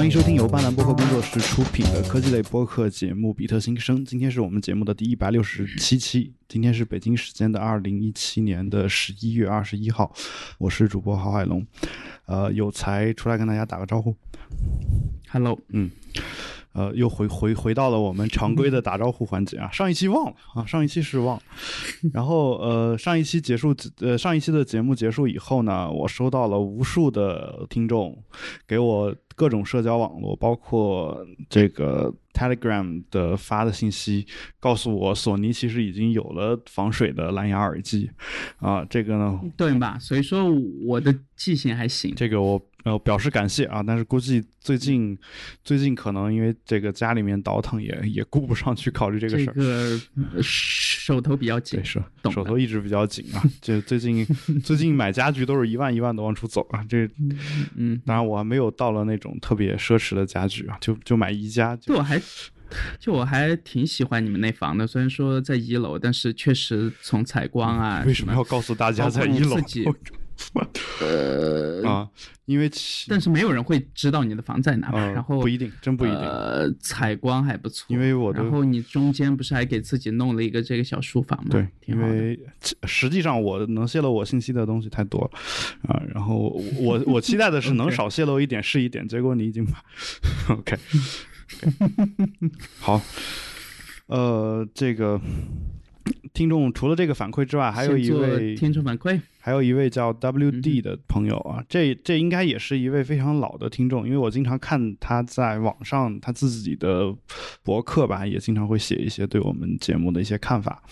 欢迎收听由巴南播客工作室出品的科技类播客节目《比特新生》。今天是我们节目的第一百六十七期，今天是北京时间的二零一七年的十一月二十一号。我是主播郝海龙，呃，有才出来跟大家打个招呼。Hello，嗯，呃，又回回回到了我们常规的打招呼环节啊。上一期忘了啊，上一期是忘了。然后呃，上一期结束，呃，上一期的节目结束以后呢，我收到了无数的听众给我各种社交网络，包括这个 Telegram 的发的信息，告诉我索尼其实已经有了防水的蓝牙耳机啊。这个呢，对吧？所以说我的记性还行。这个我呃表示感谢啊，但是估计最近最近可能因为这个家里面倒腾也也顾不上去考虑这个事儿。这个呃手头比较紧对，，是手头一直比较紧啊。就最近最近买家具都是一万一万的往出走啊。这嗯，当然我还没有到了那种特别奢侈的家具啊，就就买宜家。就就我还就我还挺喜欢你们那房的，虽然说在一楼，但是确实从采光啊，为什么要告诉大家在一楼呃，啊？因为其但是没有人会知道你的房在哪然后不一定，真不一定。呃，采光还不错，因为我的然后你中间不是还给自己弄了一个这个小书房吗？对，因。为实际上我能泄露我信息的东西太多了啊，然后我我期待的是 能少泄露一点是一点，结果你已经把 OK，好，呃，这个听众除了这个反馈之外，还有一位听众反馈，还有一位叫嗯 WD 的朋友啊，这这应该也是一位非常老的听众，因为我经常看他在网上他自己的博客吧，也经常会写一些对我们节目的一些看法。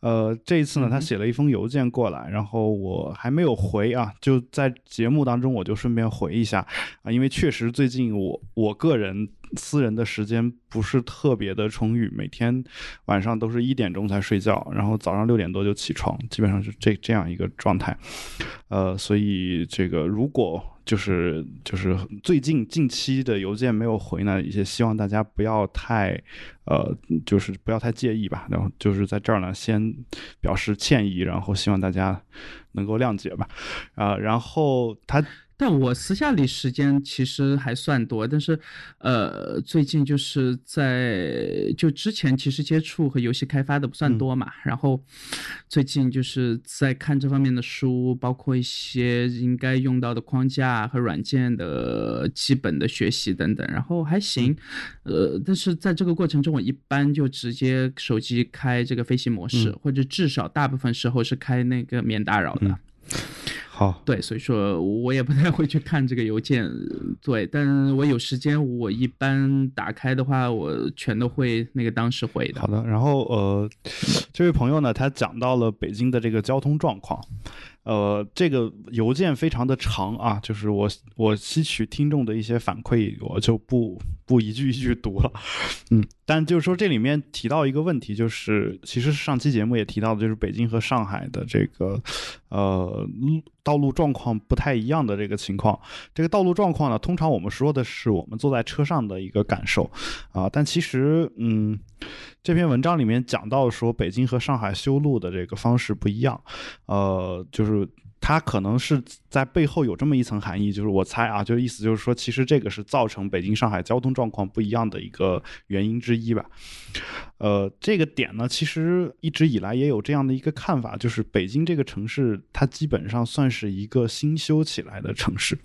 呃，这一次呢，他写了一封邮件过来，然后我还没有回啊，就在节目当中我就顺便回一下啊，因为确实最近我我个人私人的时间不是特别的充裕，每天晚上都是一点钟才睡觉，然后早上六点多就起床，基本上是这这样一个状态。呃，所以这个如果就是就是最近近期的邮件没有回呢，也希望大家不要太呃，就是不要太介意吧。然后就是在这儿呢，先表示歉意，然后希望大家能够谅解吧。啊、然后他但我私下里时间其实还算多，但是，呃，最近就是在就之前其实接触和游戏开发的不算多嘛，然后最近就是在看这方面的书，包括一些应该用到的框架和软件的基本的学习等等，然后还行，呃，但是在这个过程中，我一般就直接手机开这个飞行模式，嗯。或者至少大部分时候是开那个免打扰的。嗯好，对，所以说我也不太会去看这个邮件，对，但我有时间，我一般打开的话，我全都会那个当时回的好。的，然后呃，这位朋友呢，他讲到了北京的这个交通状况，呃，这个邮件非常的长啊，就是我我吸取听众的一些反馈，我就不不一句一句读了，嗯，但就是说这里面提到一个问题，就是其实上期节目也提到的，就是北京和上海的这个呃路道路状况不太一样的这个情况。这个道路状况呢，通常我们说的是我们坐在车上的一个感受啊，但其实嗯。这篇文章里面讲到说，北京和上海修路的这个方式不一样，呃，就是它可能是在背后有这么一层含义，就是我猜啊，就意思就是说，其实这个是造成北京、上海交通状况不一样的一个原因之一吧。呃，这个点呢，其实一直以来也有这样的一个看法，就是北京这个城市，它基本上算是一个新修起来的城市，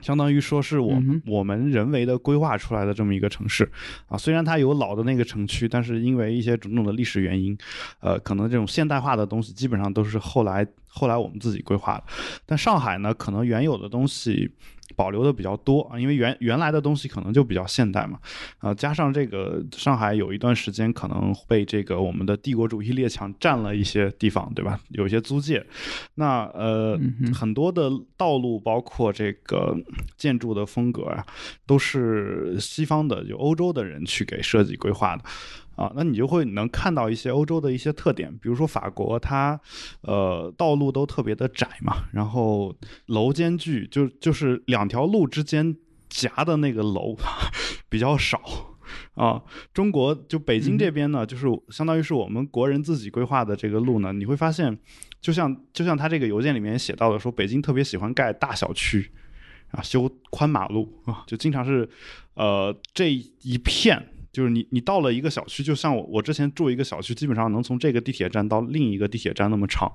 相当于说是我、嗯我们人为的规划出来的这么一个城市啊。虽然它有老的那个城区，但是因为一些种种的历史原因，呃，可能这种现代化的东西基本上都是后来后来我们自己规划的。但上海呢，可能原有的东西保留的比较多啊，因为原原来的东西可能就比较现代嘛，啊、加上这个上海有一段时间可能被这个我们的帝国主义列强占了一些地方，对吧？有一些租界，那呃、嗯很多的道路包括这个建筑的风格啊，都是西方的就欧洲的人去给设计规划的。啊，那你就会能看到一些欧洲的一些特点，比如说法国，它呃道路都特别的窄嘛，然后楼间距就就是两条路之间夹的那个楼 比较少。啊，中国就北京这边呢，就是相当于是我们国人自己规划的这个路呢，你会发现，就像就像他这个邮件里面写到的说，北京特别喜欢盖大小区，啊，修宽马路啊，就经常是，呃，这一片。就是你，你到了一个小区，就像我，我之前住一个小区，基本上能从这个地铁站到另一个地铁站那么长，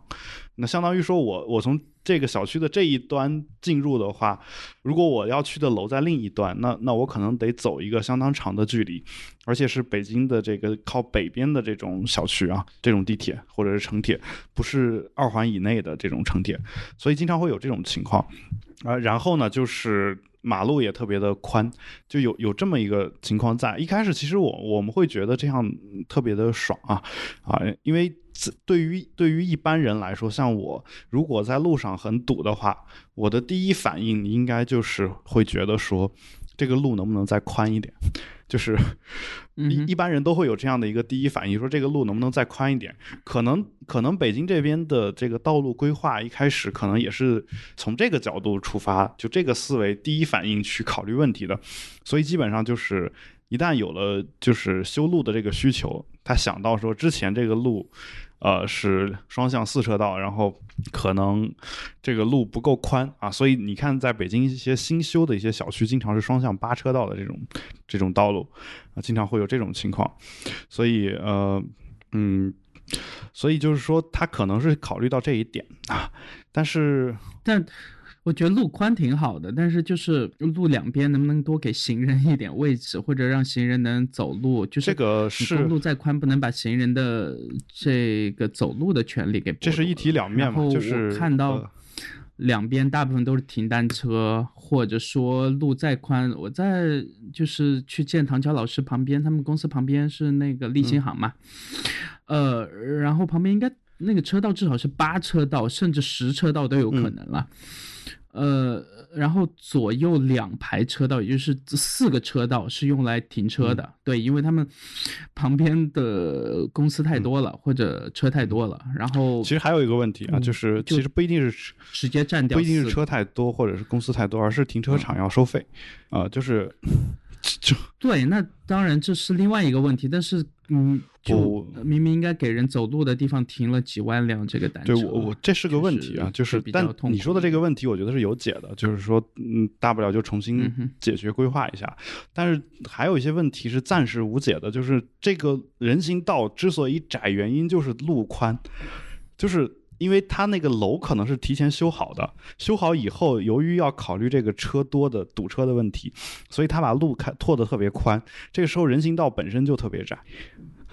那相当于说我，我从这个小区的这一端进入的话，如果我要去的楼在另一端，那那我可能得走一个相当长的距离，而且是北京的这个靠北边的这种小区啊，这种地铁或者是城铁，不是二环以内的这种城铁，所以经常会有这种情况，啊，然后呢就是。马路也特别的宽，就有有这么一个情况在。一开始其实我我们会觉得这样特别的爽啊啊，因为对于对于一般人来说，像我如果在路上很堵的话，我的第一反应应该就是会觉得说，这个路能不能再宽一点。就是一一般人都会有这样的一个第一反应，说这个路能不能再宽一点？可能可能北京这边的这个道路规划一开始可能也是从这个角度出发，就这个思维第一反应去考虑问题的，所以基本上就是一旦有了就是修路的这个需求，他想到说之前这个路。呃，是双向四车道，然后可能这个路不够宽啊，所以你看，在北京一些新修的一些小区，经常是双向八车道的这种这种道路啊，经常会有这种情况，所以呃，嗯，所以就是说，他可能是考虑到这一点啊，但是但。我觉得路宽挺好的，但是就是路两边能不能多给行人一点位置，或者让行人能走路？就是这个是路再宽，不能把行人的这个走路的权利给。这是一体两面嘛？就是看到两边大部分都是停单车，或者说路再宽，我在就是去见唐桥老师旁边，他们公司旁边是那个立新行嘛，呃，然后旁边应该那个车道至少是八车道，甚至十车道都有可能了。呃，然后左右两排车道，也就是四个车道是用来停车的。对，因为他们旁边的公司太多了，或者车太多了。然后其实还有一个问题啊，就是其实不一定是直接占掉，不一定是车太多或者是公司太多，而是停车场要收费啊，就是。就对，那当然这是另外一个问题，但是嗯，就明明应该给人走路的地方停了几万辆这个单车，对我我这是个问题啊，就是但你说的这个问题，我觉得是有解的，就是说嗯，大不了就重新解决规划一下，但是还有一些问题是暂时无解的，就是这个人行道之所以窄，原因就是路宽，就是。因为他那个楼可能是提前修好的，修好以后，由于要考虑这个车多的堵车的问题，所以他把路开拓得特别宽。这个时候人行道本身就特别窄。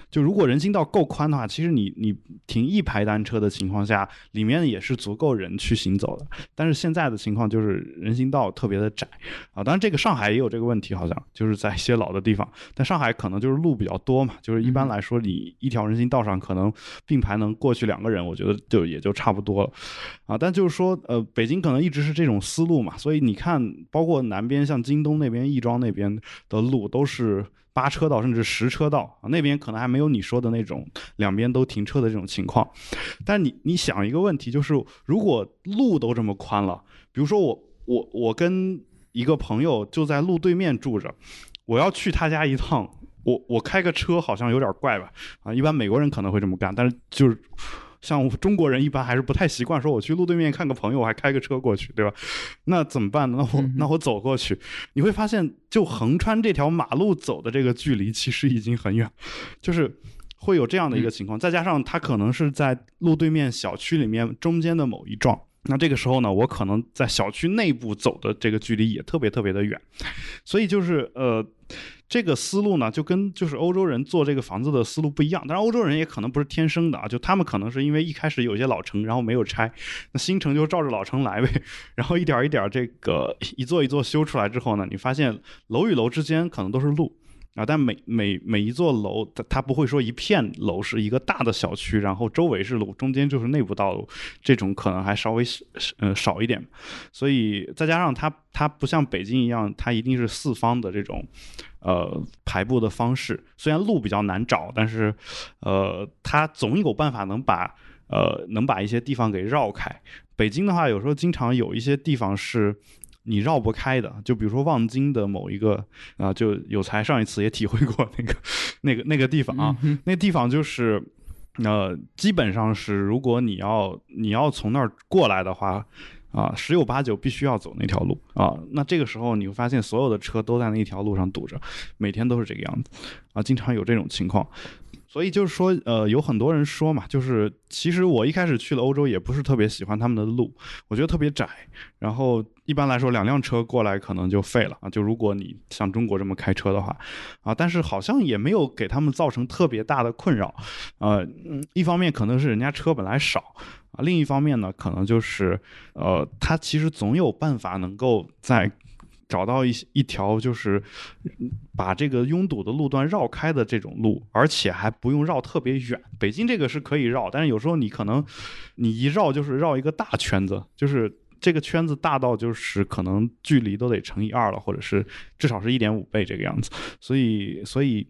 就如果人行道够宽的话，其实你你停一排单车的情况下，里面也是足够人去行走的。但是现在的情况就是人行道特别的窄啊。当然这个上海也有这个问题，好像就是在一些老的地方。但上海可能就是路比较多嘛，就是一般来说你一条人行道上可能并排能过去两个人，我觉得就也就差不多了啊。但就是说，呃，北京可能一直是这种思路嘛，所以你看，包括南边像京东那边、亦庄那边的路都是。八车道甚至十车道啊，那边可能还没有你说的那种两边都停车的这种情况。但你你想一个问题，就是如果路都这么宽了，比如说我我我跟一个朋友就在路对面住着，我要去他家一趟，我我开个车好像有点怪吧？啊，一般美国人可能会这么干，但是就是。像中国人一般还是不太习惯说我去路对面看个朋友，我还开个车过去，对吧？那怎么办呢？那我那我走过去，你会发现，就横穿这条马路走的这个距离其实已经很远，就是会有这样的一个情况。再加上他可能是在路对面小区里面中间的某一幢，那这个时候呢，我可能在小区内部走的这个距离也特别特别的远，所以就是呃。这个思路呢，就跟就是欧洲人做这个房子的思路不一样。当然，欧洲人也可能不是天生的啊，就他们可能是因为一开始有些老城，然后没有拆，那新城就照着老城来呗。然后一点一点这个一座一座修出来之后呢，你发现楼与楼之间可能都是路啊，但每每每一座楼，它它不会说一片楼是一个大的小区，然后周围是路，中间就是内部道路，这种可能还稍微呃少一点。所以再加上它它不像北京一样，它一定是四方的这种。呃，排布的方式虽然路比较难找，但是，呃，它总有办法能把呃能把一些地方给绕开。北京的话，有时候经常有一些地方是你绕不开的，就比如说望京的某一个啊，就有才上一次也体会过那个那个那个地方啊，那地方就是呃，基本上是如果你要你要从那儿过来的话。啊，十有八九必须要走那条路啊。那这个时候你会发现，所有的车都在那一条路上堵着，每天都是这个样子啊，经常有这种情况。所以就是说，呃，有很多人说嘛，就是其实我一开始去了欧洲，也不是特别喜欢他们的路，我觉得特别窄。然后一般来说，两辆车过来可能就废了啊。就如果你像中国这么开车的话，啊，但是好像也没有给他们造成特别大的困扰。呃，一方面可能是人家车本来少啊，另一方面呢，可能就是呃，他其实总有办法能够在。找到一一条就是把这个拥堵的路段绕开的这种路，而且还不用绕特别远。北京这个是可以绕，但是有时候你可能你一绕就是绕一个大圈子，就是这个圈子大到就是可能距离都得乘以二了，或者是至少是一点五倍这个样子。所以所以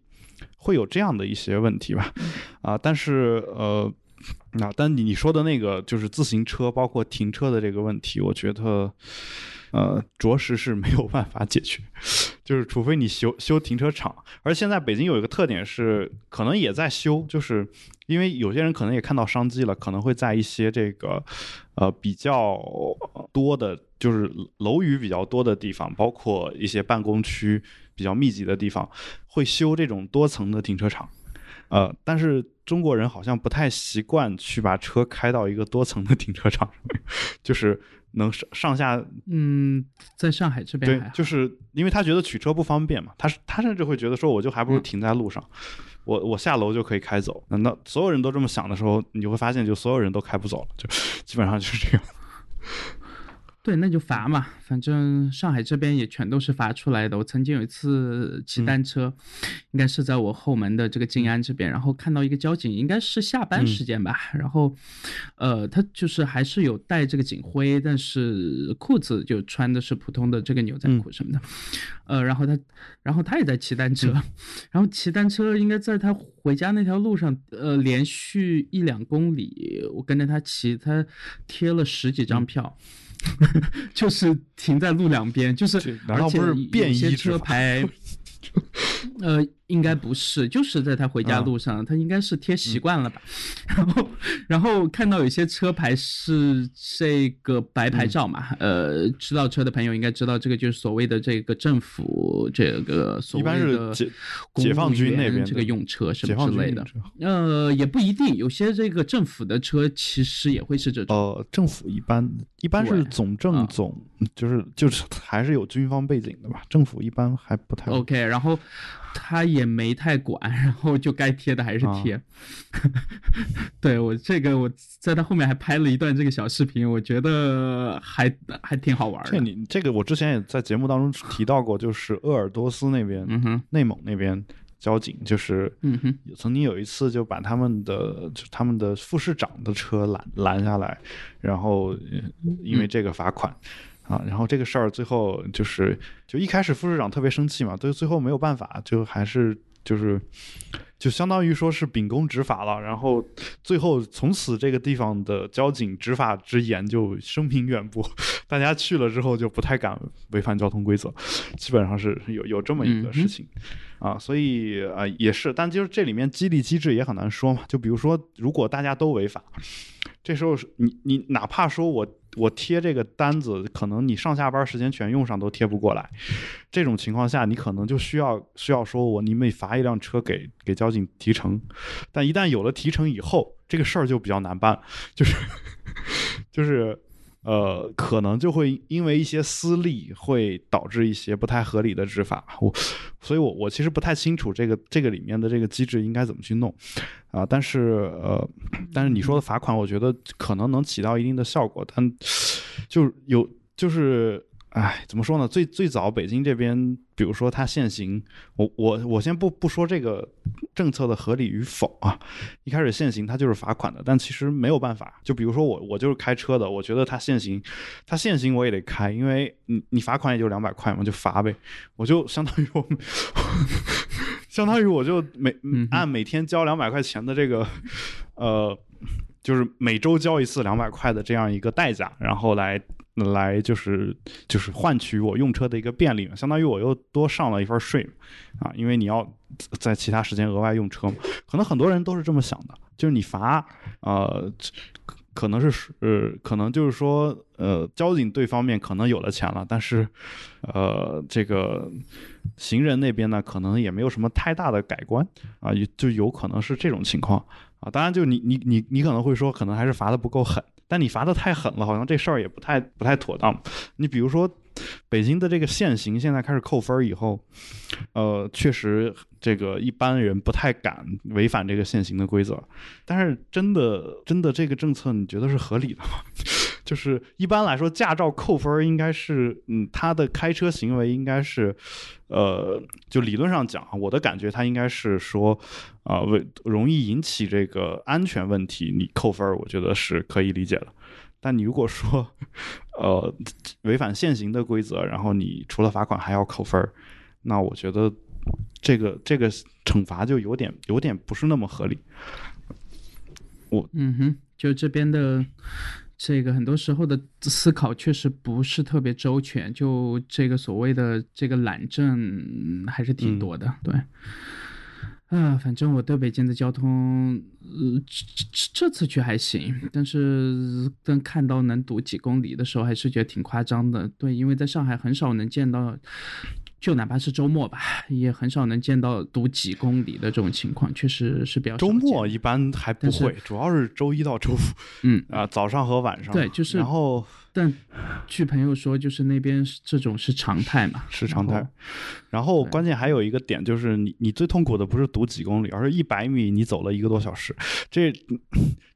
会有这样的一些问题吧，啊，但是呃，那但你说的那个就是自行车包括停车的这个问题，我觉得。呃，着实是没有办法解决，就是除非你修修停车场，而现在北京有一个特点是，可能也在修，就是因为有些人可能也看到商机了，可能会在一些这个呃比较多的，就是楼宇比较多的地方，包括一些办公区比较密集的地方，会修这种多层的停车场。呃，但是中国人好像不太习惯去把车开到一个多层的停车场，就是。能上上下，嗯，在上海这边，对，就是因为他觉得取车不方便嘛，他是他甚至会觉得说，我就还不如停在路上，我我下楼就可以开走。那所有人都这么想的时候，你就会发现，就所有人都开不走了，就基本上就是这样。对，那就罚嘛，反正上海这边也全都是罚出来的。我曾经有一次骑单车，应该是在我后门的这个静安这边，然后看到一个交警，应该是下班时间吧，然后，呃，他就是还是有带这个警徽，但是裤子就穿的是普通的这个牛仔裤什么的，呃，然后他，然后他也在骑单车，然后骑单车应该在他回家那条路上，呃，连续一两公里，我跟着他骑，他贴了十几张票。就是停在路两边，就是而且有些车 牌，呃。应该不是，就是在他回家路上，他应该是贴习惯了吧。然后，然后看到有些车牌是这个白牌照嘛，呃，知道车的朋友应该知道，这个就是所谓的这个政府这个所谓的解解放军那边这个用车什么之类的。呃，也不一定，有些这个政府的车其实也会是这种。呃，政府一般一般是总政总，就是就是还是有军方背景的吧。政府一般还不太 OK。然后。他也没太管，然后就该贴的还是贴。对我这个，我在他后面还拍了一段这个小视频，我觉得还还挺好玩的。这你这个我之前也在节目当中提到过，就是鄂尔多斯那边，嗯内蒙那边交警就是，曾经有一次就把他们的就他们的副市长的车拦拦下来，然后因为这个罚款。啊，然后这个事儿最后就是，就一开始副市长特别生气嘛，最最后没有办法，就还是就是，就相当于说是秉公执法了。然后最后从此这个地方的交警执法之严就声名远播，大家去了之后就不太敢违反交通规则，基本上是有有这么一个事情，啊，所以啊也是，但就是这里面激励机制也很难说嘛。就比如说，如果大家都违法，这时候你你哪怕说我。我贴这个单子，可能你上下班时间全用上都贴不过来。这种情况下，你可能就需要需要说我你每罚一辆车给给交警提成。但一旦有了提成以后，这个事儿就比较难办，就是 就是。呃，可能就会因为一些私利，会导致一些不太合理的执法。我，所以我我其实不太清楚这个这个里面的这个机制应该怎么去弄，啊，但是呃，但是你说的罚款，我觉得可能能起到一定的效果，但就有就是。哎，怎么说呢？最最早北京这边，比如说它限行，我我我先不不说这个政策的合理与否啊。一开始限行它就是罚款的，但其实没有办法。就比如说我我就是开车的，我觉得它限行，它限行我也得开，因为你你罚款也就两百块嘛，就罚呗。我就相当于我，相当于我就每按每天交两百块钱的这个，呃，就是每周交一次两百块的这样一个代价，然后来。来就是就是换取我用车的一个便利嘛，相当于我又多上了一份税，啊，因为你要在其他时间额外用车，可能很多人都是这么想的，就是你罚，呃，可能是呃，可能就是说，呃，交警队方面可能有了钱了，但是，呃，这个行人那边呢，可能也没有什么太大的改观啊，就有可能是这种情况啊。当然，就你你你你可能会说，可能还是罚的不够狠，但你罚的太狠了，好像这事儿也不太不太妥当。你比如说。北京的这个限行现在开始扣分儿以后，呃，确实这个一般人不太敢违反这个限行的规则。但是真的真的这个政策你觉得是合理的吗？就是一般来说，驾照扣分应该是，嗯，他的开车行为应该是，呃，就理论上讲啊，我的感觉他应该是说，啊，为容易引起这个安全问题，你扣分，我觉得是可以理解的。但你如果说，呃，违反现行的规则，然后你除了罚款还要扣分儿，那我觉得这个这个惩罚就有点有点不是那么合理。我嗯哼，就这边的这个很多时候的思考确实不是特别周全，就这个所谓的这个懒政还是挺多的，对。啊，反正我对北京的交通，呃，这这这次去还行，但是当看到能堵几公里的时候，还是觉得挺夸张的。对，因为在上海很少能见到。就哪怕是周末吧，也很少能见到堵几公里的这种情况，确实是比较。周末一般还不会，主要是周一到周五。嗯啊，早上和晚上。对，就是。然后，但据朋友说，就是那边这种是常态嘛，是常态。然后关键还有一个点，就是你你最痛苦的不是堵几公里，而是一百米你走了一个多小时，这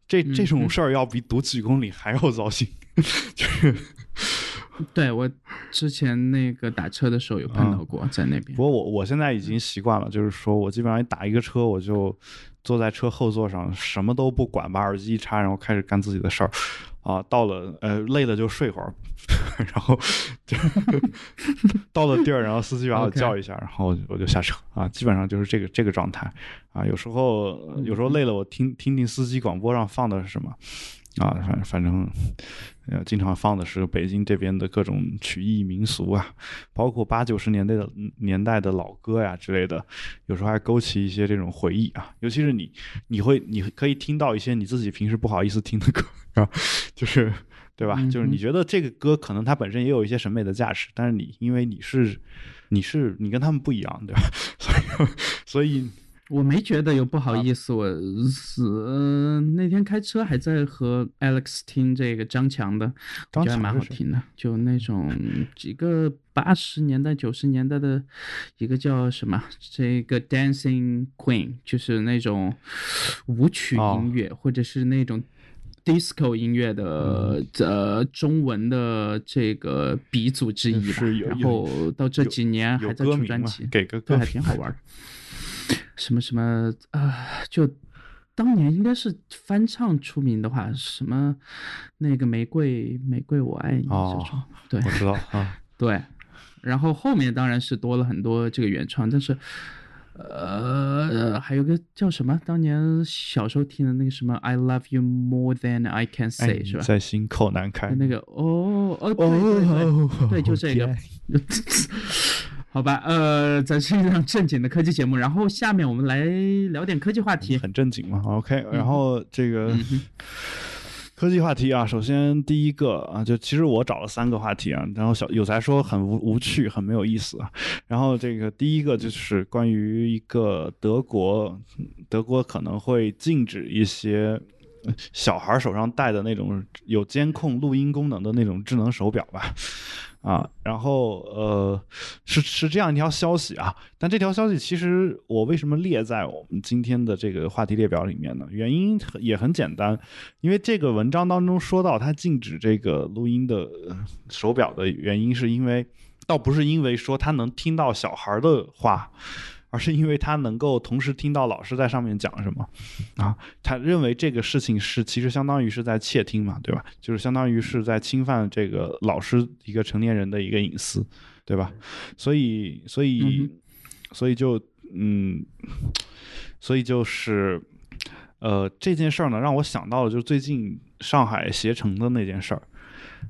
这这种事儿要比堵几公里还要糟心，就是。对我之前那个打车的时候有碰到过，在那边。不过我我现在已经习惯了，就是说我基本上一打一个车，我就坐在车后座上，什么都不管，把耳机一插，然后开始干自己的事儿。啊，到了呃累了就睡会儿，然后 到了地儿，然后司机把我叫一下，然后我就下车啊，基本上就是这个这个状态啊。有时候有时候累了，我听听听司机广播上放的是什么。啊，反反正，呃，经常放的是北京这边的各种曲艺民俗啊，包括八九十年代的年代的老歌呀之类的，有时候还勾起一些这种回忆啊。尤其是你，你会你可以听到一些你自己平时不好意思听的歌 啊，就是对吧？就是你觉得这个歌可能它本身也有一些审美的价值，但是你因为你是你是你跟他们不一样，对吧？所 以所以。我没觉得有不好意思，我是那天开车还在和 Alex 听这个张强的，觉得蛮好听的，就那种几个八十年代九十年代的一个叫什么这个 Dancing Queen，就是那种舞曲音乐或者是那种 disco 音乐的呃中文的这个鼻祖之一吧。然后到这几年还在出专辑，给个歌还挺好玩。什么什么啊？就当年应该是翻唱出名的话，什么那个玫瑰玫瑰我爱你这种，对，我知道啊，对。然后后面当然是多了很多这个原创，但是呃，还有个叫什么？当年小时候听的那个什么 I love you more than I can say 是吧？在心口难开。那个哦哦对对对对，就这个。好吧，呃，咱是一档正经的科技节目，然后下面我们来聊点科技话题。很正经嘛，OK。然后这个科技话题啊，首先第一个啊，就其实我找了三个话题啊，然后小有才说很无无趣，很没有意思。然后这个第一个就是关于一个德国，德国可能会禁止一些小孩手上戴的那种有监控录音功能的那种智能手表吧。啊，然后呃，是是这样一条消息啊，但这条消息其实我为什么列在我们今天的这个话题列表里面呢？原因也很简单，因为这个文章当中说到他禁止这个录音的手表的原因，是因为倒不是因为说他能听到小孩的话。而是因为他能够同时听到老师在上面讲什么，啊，他认为这个事情是其实相当于是在窃听嘛，对吧？就是相当于是在侵犯这个老师一个成年人的一个隐私，对吧？所以，所以，所以就，嗯，所以就是，呃，这件事儿呢，让我想到了就是最近上海携程的那件事儿，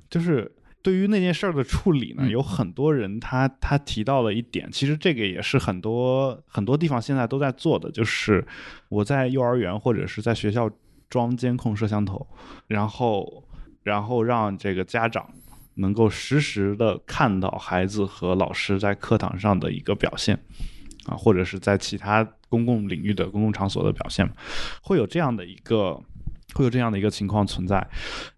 就是。对于那件事儿的处理呢，有很多人他他提到了一点，其实这个也是很多很多地方现在都在做的，就是我在幼儿园或者是在学校装监控摄像头，然后然后让这个家长能够实时的看到孩子和老师在课堂上的一个表现，啊，或者是在其他公共领域的公共场所的表现，会有这样的一个。会有这样的一个情况存在，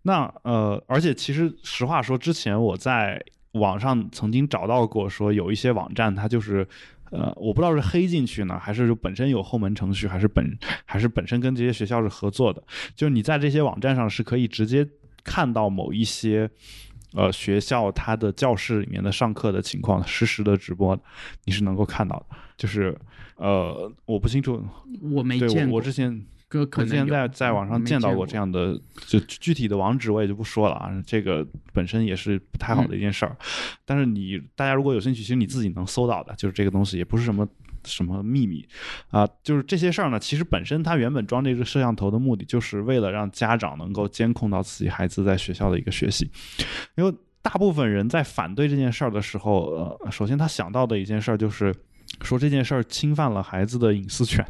那呃，而且其实实话说，之前我在网上曾经找到过，说有一些网站它就是呃，我不知道是黑进去呢，还是就本身有后门程序，还是本还是本身跟这些学校是合作的，就是你在这些网站上是可以直接看到某一些呃学校它的教室里面的上课的情况实时的直播，你是能够看到的，就是呃，我不清楚，我没对见过，我之前。我之前在在网上见到过这样的，就具体的网址我也就不说了啊。这个本身也是不太好的一件事儿，但是你大家如果有兴趣，其实你自己能搜到的，就是这个东西也不是什么什么秘密啊。就是这些事儿呢，其实本身它原本装这个摄像头的目的，就是为了让家长能够监控到自己孩子在学校的一个学习。因为大部分人在反对这件事儿的时候，呃，首先他想到的一件事儿就是说这件事儿侵犯了孩子的隐私权。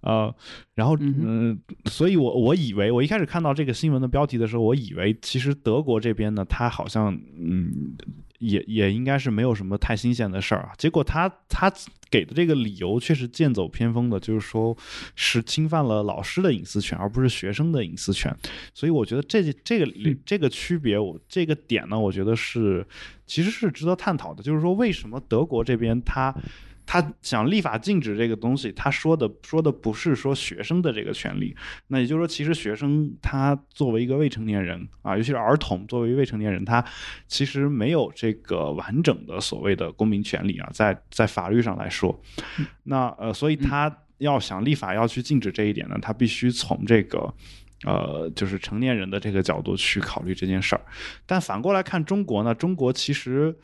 呃，然后嗯，所以我我以为我一开始看到这个新闻的标题的时候，我以为其实德国这边呢，他好像嗯，也也应该是没有什么太新鲜的事儿啊。结果他他给的这个理由却是剑走偏锋的，就是说是侵犯了老师的隐私权，而不是学生的隐私权。所以我觉得这这个这个区别，我这个点呢，我觉得是其实是值得探讨的，就是说为什么德国这边他。他想立法禁止这个东西，他说的说的不是说学生的这个权利，那也就是说，其实学生他作为一个未成年人啊，尤其是儿童作为未成年人，他其实没有这个完整的所谓的公民权利啊，在在法律上来说，那呃，所以他要想立法要去禁止这一点呢，他必须从这个呃，就是成年人的这个角度去考虑这件事儿。但反过来看中国呢，中国其实。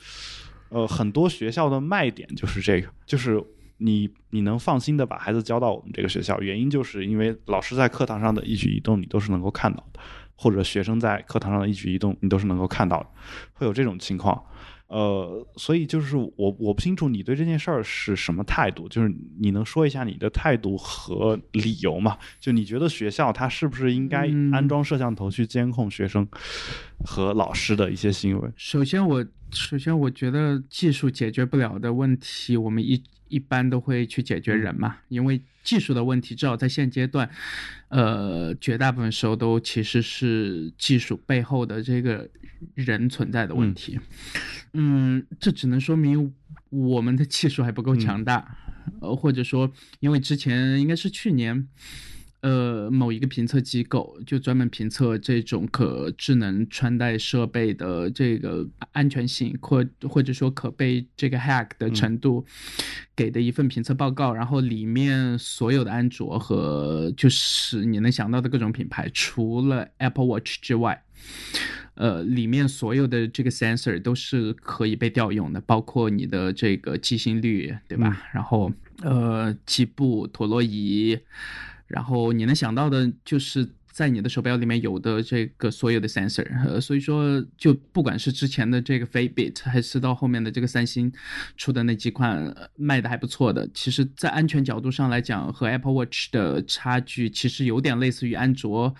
呃，很多学校的卖点就是这个，就是你你能放心的把孩子交到我们这个学校，原因就是因为老师在课堂上的一举一动你都是能够看到的，或者学生在课堂上的一举一动你都是能够看到的，会有这种情况。呃，所以就是我我不清楚你对这件事儿是什么态度，就是你能说一下你的态度和理由吗？就你觉得学校它是不是应该安装摄像头去监控学生和老师的一些行为？首先，我首先我觉得技术解决不了的问题，我们一一般都会去解决人嘛，因为技术的问题，至少在现阶段，呃，绝大部分时候都其实是技术背后的这个人存在的问题。嗯，这只能说明我们的技术还不够强大，呃，或者说，因为之前应该是去年，呃，某一个评测机构就专门评测这种可智能穿戴设备的这个安全性，或或者说可被这个 hack 的程度，给的一份评测报告，然后里面所有的安卓和就是你能想到的各种品牌，除了 Apple Watch 之外。呃，里面所有的这个 sensor 都是可以被调用的，包括你的这个机芯率，对吧？然后呃，计步、陀螺仪，然后你能想到的，就是在你的手表里面有的这个所有的 sensor。呃，所以说，就不管是之前的这个 Fitbit，还是到后面的这个三星出的那几款卖的还不错的，其实在安全角度上来讲，和 Apple Watch 的差距其实有点类似于安卓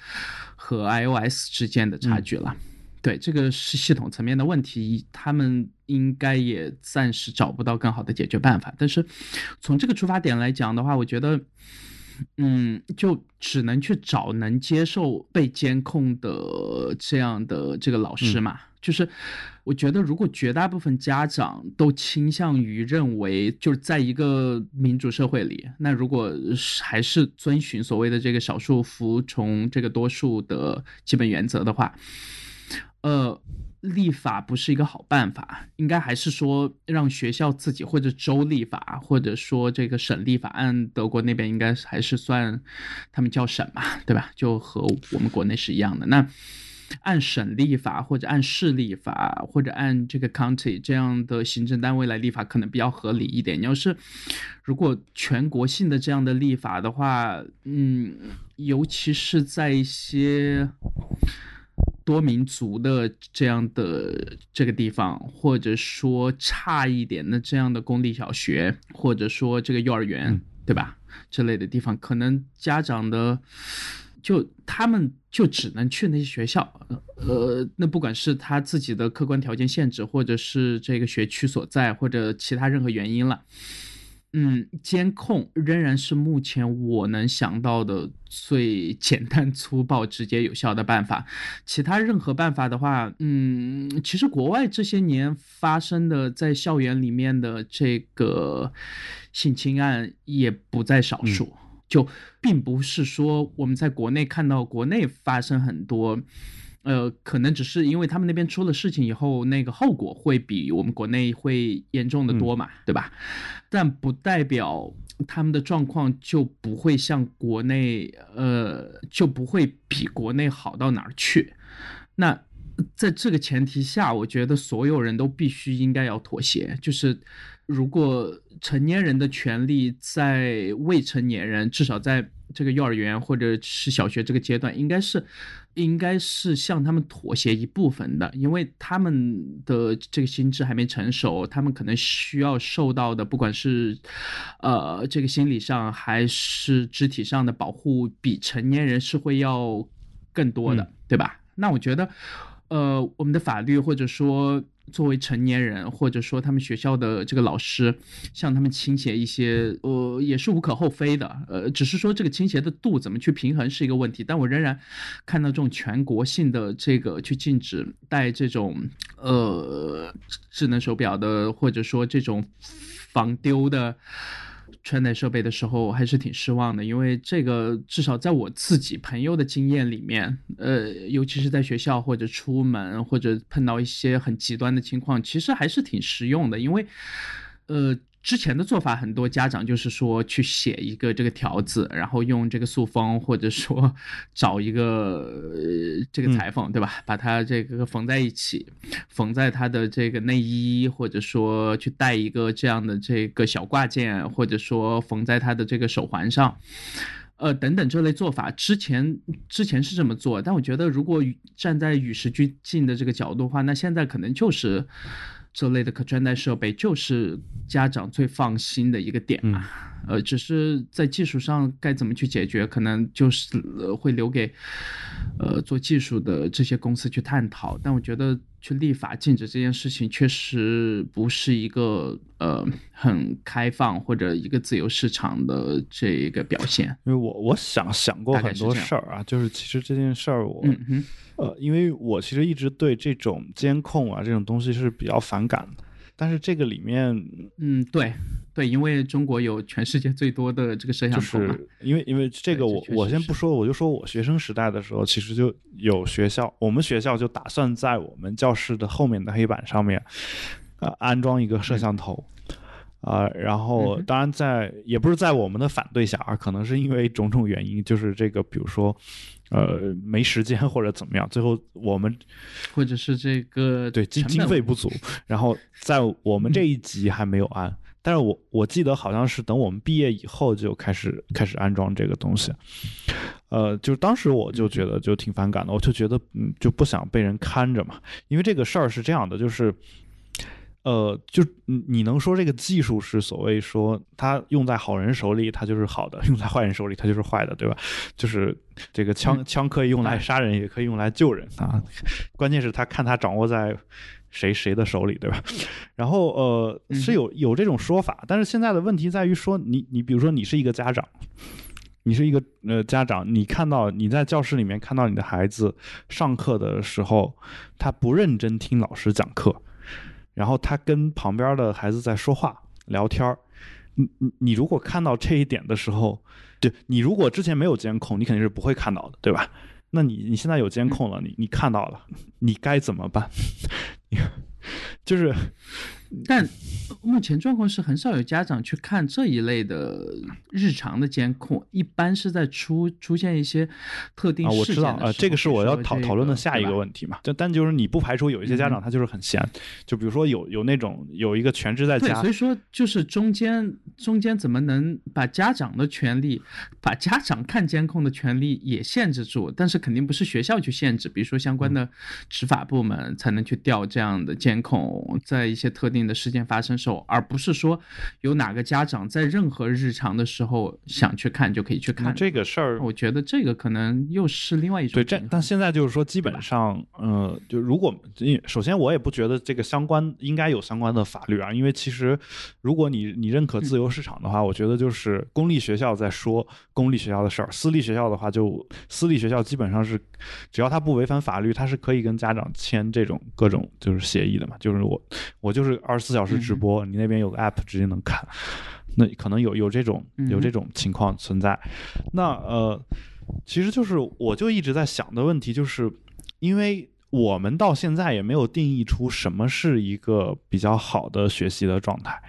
和 iOS 之间的差距了。对，这个是系统层面的问题，他们应该也暂时找不到更好的解决办法。但是，从这个出发点来讲的话，我觉得，嗯，就只能去找能接受被监控的这样的这个老师嘛。就是我觉得，如果绝大部分家长都倾向于认为，就是在一个民主社会里，那如果还是遵循所谓的这个少数服从这个多数的基本原则的话。呃，立法不是一个好办法，应该还是说让学校自己或者州立法，或者说这个省立法，按德国那边应该还是算他们叫省嘛，对吧？就和我们国内是一样的。那按省立法或者按市立法或者按这个 county 这样的行政单位来立法，可能比较合理一点。你要是如果全国性的这样的立法的话，嗯，尤其是在一些。多民族的这样的这个地方，或者说差一点的这样的公立小学，或者说这个幼儿园，对吧？之类的地方，可能家长的就他们就只能去那些学校，呃，那不管是他自己的客观条件限制，或者是这个学区所在，或者其他任何原因了。嗯，监控仍然是目前我能想到的最简单、粗暴、直接、有效的办法。其他任何办法的话，嗯，其实国外这些年发生的在校园里面的这个性侵案也不在少数。就并不是说我们在国内看到国内发生很多。呃，可能只是因为他们那边出了事情以后，那个后果会比我们国内会严重的多嘛，对吧？但不代表他们的状况就不会像国内，呃，就不会比国内好到哪儿去。那在这个前提下，我觉得所有人都必须应该要妥协，就是。如果成年人的权利在未成年人，至少在这个幼儿园或者是小学这个阶段，应该是，应该是向他们妥协一部分的，因为他们的这个心智还没成熟，他们可能需要受到的，不管是，呃，这个心理上还是肢体上的保护，比成年人是会要更多的，对吧？那我觉得，呃，我们的法律或者说。作为成年人，或者说他们学校的这个老师，向他们倾斜一些，呃，也是无可厚非的。呃，只是说这个倾斜的度怎么去平衡是一个问题。但我仍然看到这种全国性的这个去禁止带这种呃智能手表的，或者说这种防丢的。穿戴设备的时候我还是挺失望的，因为这个至少在我自己朋友的经验里面，呃，尤其是在学校或者出门或者碰到一些很极端的情况，其实还是挺实用的，因为，呃。之前的做法，很多家长就是说去写一个这个条子，然后用这个塑封，或者说 找一个这个裁缝，对吧？把它这个缝在一起，缝在他的这个内衣，或者说去带一个这样的这个小挂件，或者说缝在他的这个手环上，呃，等等这类做法，之前之前是这么做，但我觉得如果站在与时俱进的这个角度的话，那现在可能就是。这类的可穿戴设备就是家长最放心的一个点嘛，呃，只是在技术上该怎么去解决，可能就是会留给呃做技术的这些公司去探讨。但我觉得去立法禁止这件事情，确实不是一个呃很开放或者一个自由市场的这个表现。因为我我想想过很多事儿啊，就是其实这件事儿我。呃，因为我其实一直对这种监控啊这种东西是比较反感的，但是这个里面，嗯，对，对，因为中国有全世界最多的这个摄像头，就是因为因为这个我我先不说，我就说我学生时代的时候，其实就有学校，我们学校就打算在我们教室的后面的黑板上面，呃，安装一个摄像头，啊，然后当然在也不是在我们的反对下啊，可能是因为种种原因，就是这个比如说。呃，没时间或者怎么样，最后我们或者是这个对经经费不足，然后在我们这一级还没有安，但是我我记得好像是等我们毕业以后就开始开始安装这个东西，呃，就是当时我就觉得就挺反感的，我就觉得嗯就不想被人看着嘛，因为这个事儿是这样的，就是。呃，就你你能说这个技术是所谓说它用在好人手里，它就是好的；用在坏人手里，它就是坏的，对吧？就是这个枪枪可以用来杀人，也可以用来救人啊。关键是他看他掌握在谁谁的手里，对吧？然后呃，是有有这种说法，但是现在的问题在于说，你你比如说你是一个家长，你是一个呃家长，你看到你在教室里面看到你的孩子上课的时候，他不认真听老师讲课。然后他跟旁边的孩子在说话聊天儿，你你你如果看到这一点的时候，对你如果之前没有监控，你肯定是不会看到的，对吧？那你你现在有监控了，你你看到了，你该怎么办？就是。但目前状况是很少有家长去看这一类的日常的监控，一般是在出出现一些特定。啊，我知道啊，这个是我要讨讨论的下一个问题嘛。就但就是你不排除有一些家长他就是很闲，就比如说有有那种有一个全职在家。所以说就是中间中间怎么能把家长的权利，把家长看监控的权利也限制住？但是肯定不是学校去限制，比如说相关的执法部门才能去调这样的监控，在一些特定。应的事件发生时候，而不是说有哪个家长在任何日常的时候想去看就可以去看。这个事儿，我觉得这个可能又是另外一种。对，这但现在就是说，基本上，嗯，就如果首先我也不觉得这个相关应该有相关的法律啊，因为其实如果你你认可自由市场的话，我觉得就是公立学校在说公立学校的事儿，私立学校的话就私立学校基本上是只要他不违反法律，他是可以跟家长签这种各种就是协议的嘛，就是我我就是二十四小时直播，你那边有个 app 直接能看，那可能有有这种有这种情况存在，那呃。其实就是，我就一直在想的问题，就是因为我们到现在也没有定义出什么是一个比较好的学习的状态，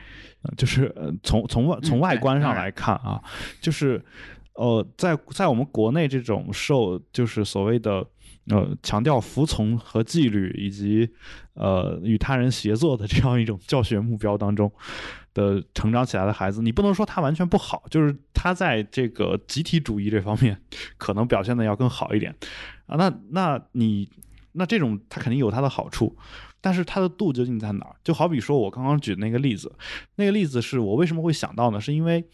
就是从从外从外观上来看啊，就是呃，在在我们国内这种受就是所谓的呃强调服从和纪律以及呃与他人协作的这样一种教学目标当中。的成长起来的孩子，你不能说他完全不好，就是他在这个集体主义这方面可能表现的要更好一点啊。那那你那这种他肯定有他的好处，但是它的度究竟在哪儿？就好比说我刚刚举的那个例子，那个例子是我为什么会想到呢？是因为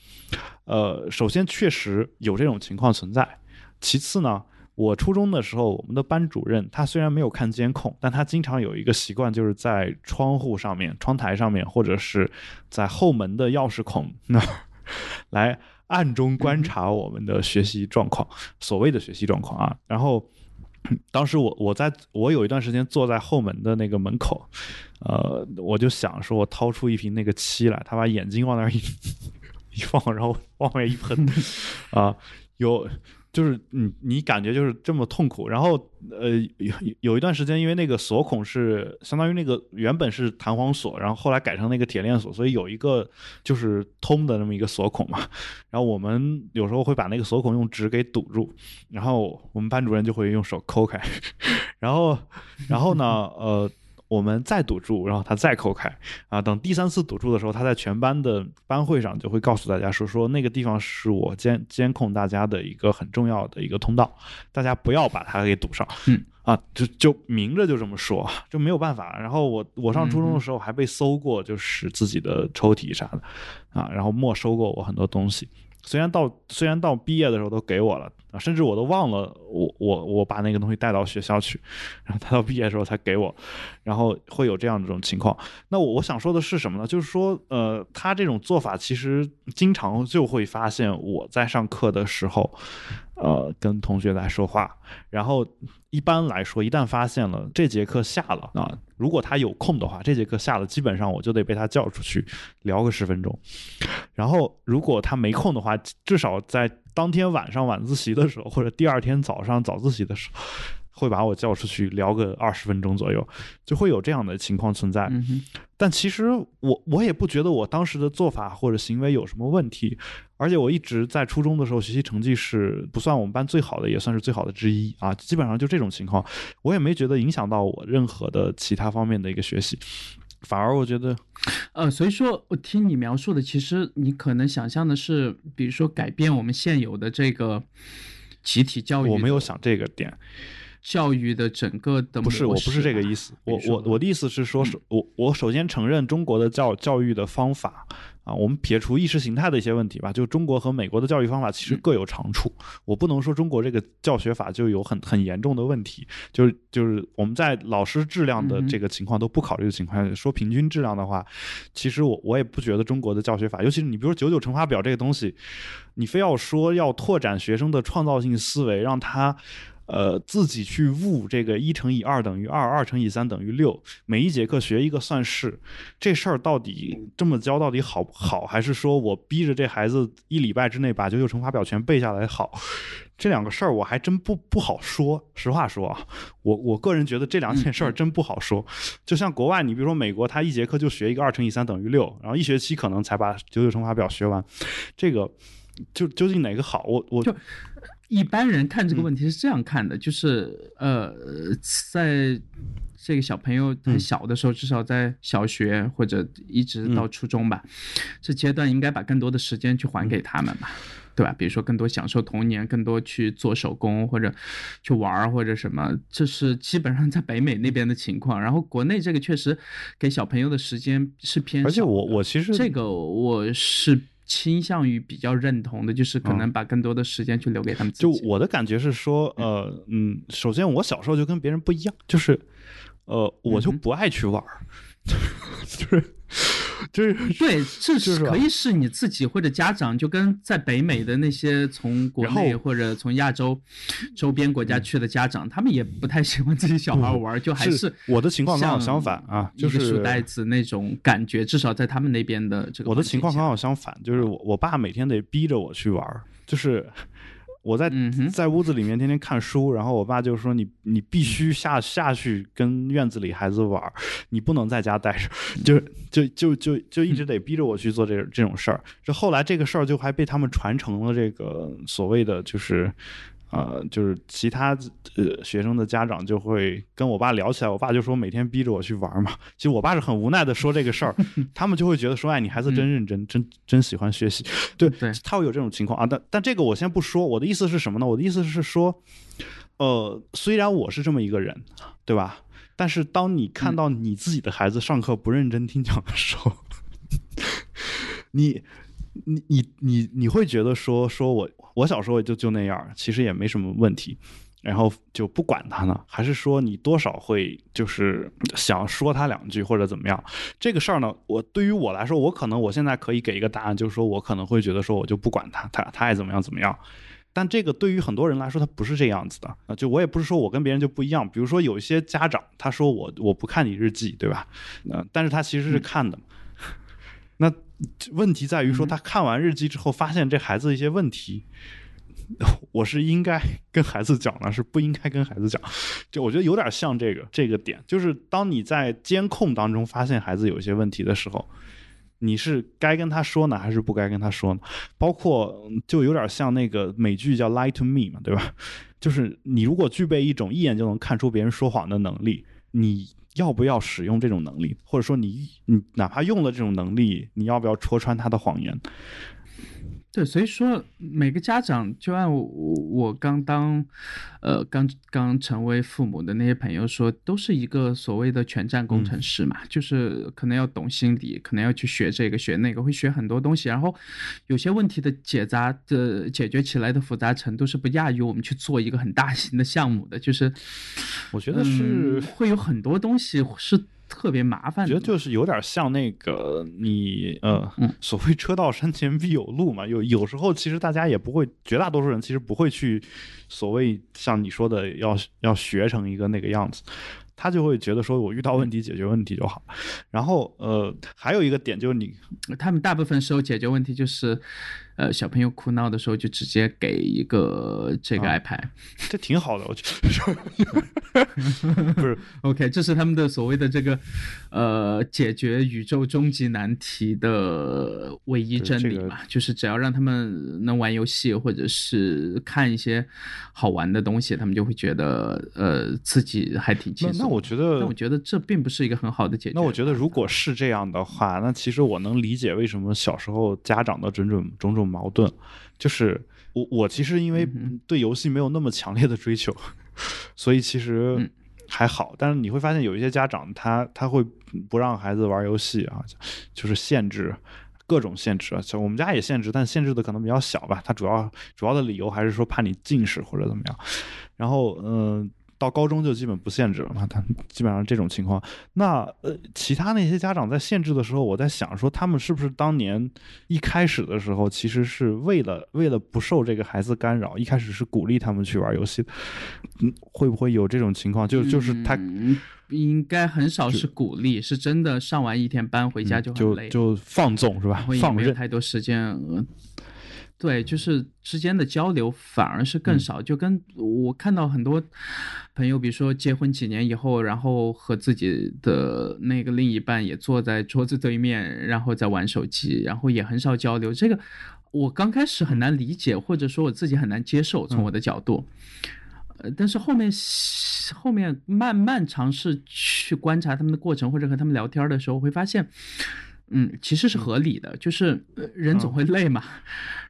呃，首先确实有这种情况存在，其次呢。我初中的时候，我们的班主任他虽然没有看监控，但他经常有一个习惯，就是在窗户上面、窗台上面，或者是在后门的钥匙孔那儿，来暗中观察我们的学习状况，所谓的学习状况啊。然后 当时我我在我有一段时间坐在后门的那个门口，呃，我就想说，我掏出一瓶那个漆来，他把眼睛往那儿一 一放，然后往外一喷，啊，有。就是你，你感觉就是这么痛苦，然后呃有有一段时间，因为那个锁孔是相当于那个原本是弹簧锁，然后后来改成那个铁链锁，所以有一个就是通的那么一个锁孔嘛。然后我们有时候会把那个锁孔用纸给堵住，然后我们班主任就会用手抠开，然后然后呢呃。我们再堵住，然后他再扣开啊。等第三次堵住的时候，他在全班的班会上就会告诉大家说：“说那个地方是我监监控大家的一个很重要的一个通道，大家不要把它给堵上。”嗯啊，就就明着就这么说，就没有办法。然后我我上初中的时候还被搜过，就是自己的抽屉啥的啊，然后没收过我很多东西。虽然到虽然到毕业的时候都给我了啊，甚至我都忘了我我我把那个东西带到学校去，然后他到毕业的时候才给我，然后会有这样的这种情况。那我我想说的是什么呢？就是说，呃，他这种做法其实经常就会发现我在上课的时候。呃，跟同学在说话，然后一般来说，一旦发现了这节课下了啊，如果他有空的话，这节课下了，基本上我就得被他叫出去聊个十分钟。然后如果他没空的话，至少在当天晚上晚自习的时候，或者第二天早上早自习的时候。会把我叫出去聊个二十分钟左右，就会有这样的情况存在。但其实我我也不觉得我当时的做法或者行为有什么问题，而且我一直在初中的时候学习成绩是不算我们班最好的，也算是最好的之一啊。基本上就这种情况，我也没觉得影响到我任何的其他方面的一个学习，反而我觉得，呃，所以说我听你描述的，其实你可能想象的是，比如说改变我们现有的这个集体教育，我没有想这个点。教育的整个的不是，我不是这个意思。我我我的意思是说，是我我首先承认中国的教教育的方法啊，我们撇除意识形态的一些问题吧，就中国和美国的教育方法其实各有长处。我不能说中国这个教学法就有很很严重的问题，就是就是我们在老师质量的这个情况都不考虑的情况下，说平均质量的话，其实我我也不觉得中国的教学法，尤其是你比如说九九乘法表这个东西，你非要说要拓展学生的创造性思维，让他。呃，自己去悟这个一乘以二等于二，二乘以三等于六，每一节课学一个算式，这事儿到底这么教到底好不好？还是说我逼着这孩子一礼拜之内把九九乘法表全背下来好？这两个事儿我还真不不好说。实话说啊，我我个人觉得这两件事儿真不好说。就像国外，你比如说美国，他一节课就学一个二乘以三等于六，然后一学期可能才把九九乘法表学完，这个就究竟哪个好？我我就。一般人看这个问题是这样看的，就是呃，在这个小朋友很小的时候，至少在小学或者一直到初中吧，这阶段应该把更多的时间去还给他们吧。对吧？比如说更多享受童年，更多去做手工或者去玩儿或者什么，这是基本上在北美那边的情况。然后国内这个确实给小朋友的时间是偏少，而且我我其实这个我是倾向于比较认同的，就是可能把更多的时间去留给他们自就。我的感觉是说，呃，嗯，首先我小时候就跟别人不一样，就是，呃，我就不爱去玩儿，就是就是对，这是可以是你自己或者家长，就跟在北美的那些从国内或者从亚洲周边国家去的家长，他们也不太喜欢自己小孩玩，就还是我的情况刚好相反啊，就是书呆子那种感觉，至少在他们那边的这个我的情况刚好相反，就是我我爸每天得逼着我去玩儿，就是我在、嗯在屋子里面天天看书，然后我爸就说你你必须下下去跟院子里孩子玩儿，你不能在家待着，就就就就就一直得逼着我去做这这种事儿。这后来这个事儿就还被他们传承了，这个所谓的就是。呃，就是其他呃学生的家长就会跟我爸聊起来，我爸就说每天逼着我去玩嘛。其实我爸是很无奈的说这个事儿，他们就会觉得说，哎，你孩子真认真，真真喜欢学习。对，对他会有这种情况啊。但但这个我先不说，我的意思是什么呢？我的意思是说，呃，虽然我是这么一个人，对吧？但是当你看到你自己的孩子上课不认真听讲的时候，你你你你你会觉得说说我我小时候就就那样，其实也没什么问题，然后就不管他呢？还是说你多少会就是想说他两句或者怎么样？这个事儿呢，我对于我来说，我可能我现在可以给一个答案，就是说我可能会觉得说我就不管他，他他爱怎么样怎么样。但这个对于很多人来说，他不是这样子的啊。就我也不是说我跟别人就不一样，比如说有一些家长，他说我我不看你日记，对吧？呃，但是他其实是看的。那问题在于说，他看完日记之后，发现这孩子一些问题，我是应该跟孩子讲呢，是不应该跟孩子讲。就我觉得有点像这个这个点，就是当你在监控当中发现孩子有一些问题的时候，你是该跟他说呢，还是不该跟他说呢？包括嗯就有点像那个美剧叫《Lie to Me》嘛，对吧？就是你如果具备一种一眼就能看出别人说谎的能力，你要不要使用这种能力？或者说你你哪怕用了这种能力，你要不要戳穿他的谎言？对，所以说每个家长，就按我我刚当，呃，刚刚成为父母的那些朋友说，都是一个所谓的全站工程师嘛，就是可能要懂心理，可能要去学这个学那个，会学很多东西，然后有些问题的解答的解决起来的复杂程度是不亚于我们去做一个很大型的项目的，就是我觉得是嗯、会有很多东西是特别麻烦，我觉得就是有点像那个你呃，嗯所谓车到山前必有路嘛。有有时候其实大家也不会，绝大多数人其实不会去所谓像你说的要要学成一个那个样子。他就会觉得说，我遇到问题解决问题就好。然后，呃，还有一个点就是你，他们大部分时候解决问题就是，呃，小朋友哭闹的时候就直接给一个这个啊 iPad。这挺好的，我觉得。不是，OK，这是他们的所谓的这个，呃，解决宇宙终极难题的唯一真理嘛，就是只要让他们能玩游戏或者是看一些好玩的东西，他们就会觉得，呃，自己还挺轻那松的。那我觉得那我觉得这并不是一个很好的解决。那我觉得，如果是这样的话，那其实我能理解为什么小时候家长的种种种种矛盾，就是我我其实因为嗯对游戏没有那么强烈的追求，所以其实嗯还好。但是你会发现有一些家长他他会不让孩子玩游戏啊，就是限制。各种限制啊，像我们家也限制，但限制的可能比较小吧。他主要主要的理由还是说怕你近视或者怎么样。然后，嗯、到高中就基本不限制了嘛，他基本上这种情况。那呃，其他那些家长在限制的时候，我在想说，他们是不是当年一开始的时候，其实是为了为了不受这个孩子干扰，一开始是鼓励他们去玩游戏。嗯，会不会有这种情况？就就是他嗯应该很少是鼓励，是真的上完一天班回家嗯就很累，就就放纵是吧？也放任。没有太多时间。呃对，就是之间的交流反而是嗯更少，就跟我看到很多朋友，比如说结婚几年以后，然后和自己的那个另一半也坐在桌子对面，然后在玩手机，然后也很少交流。这个我刚开始很难理解，或者说我自己很难接受，从我的角度。呃，但是后面后面慢慢尝试去观察他们的过程，或者和他们聊天的时候，会发现，嗯，其实是合理的，就是呃人总会累嘛，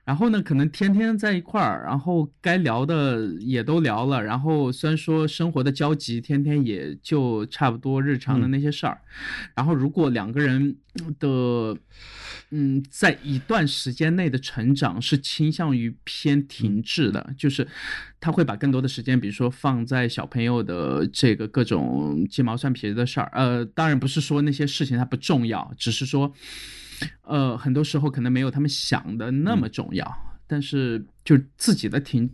然后呢，可能天天在一块儿，然后该聊的也都聊了，然后虽然说生活的交集天天也就差不多日常的那些事儿，然后如果两个人的，嗯，在一段时间内的成长是倾向于偏停滞的，就是他会把更多的时间，比如说放在小朋友的这个各种鸡毛蒜皮的事儿，呃，当然不是说那些事情它不重要，只是说。呃，很多时候可能没有他们想的那么重要，但是就自己的停，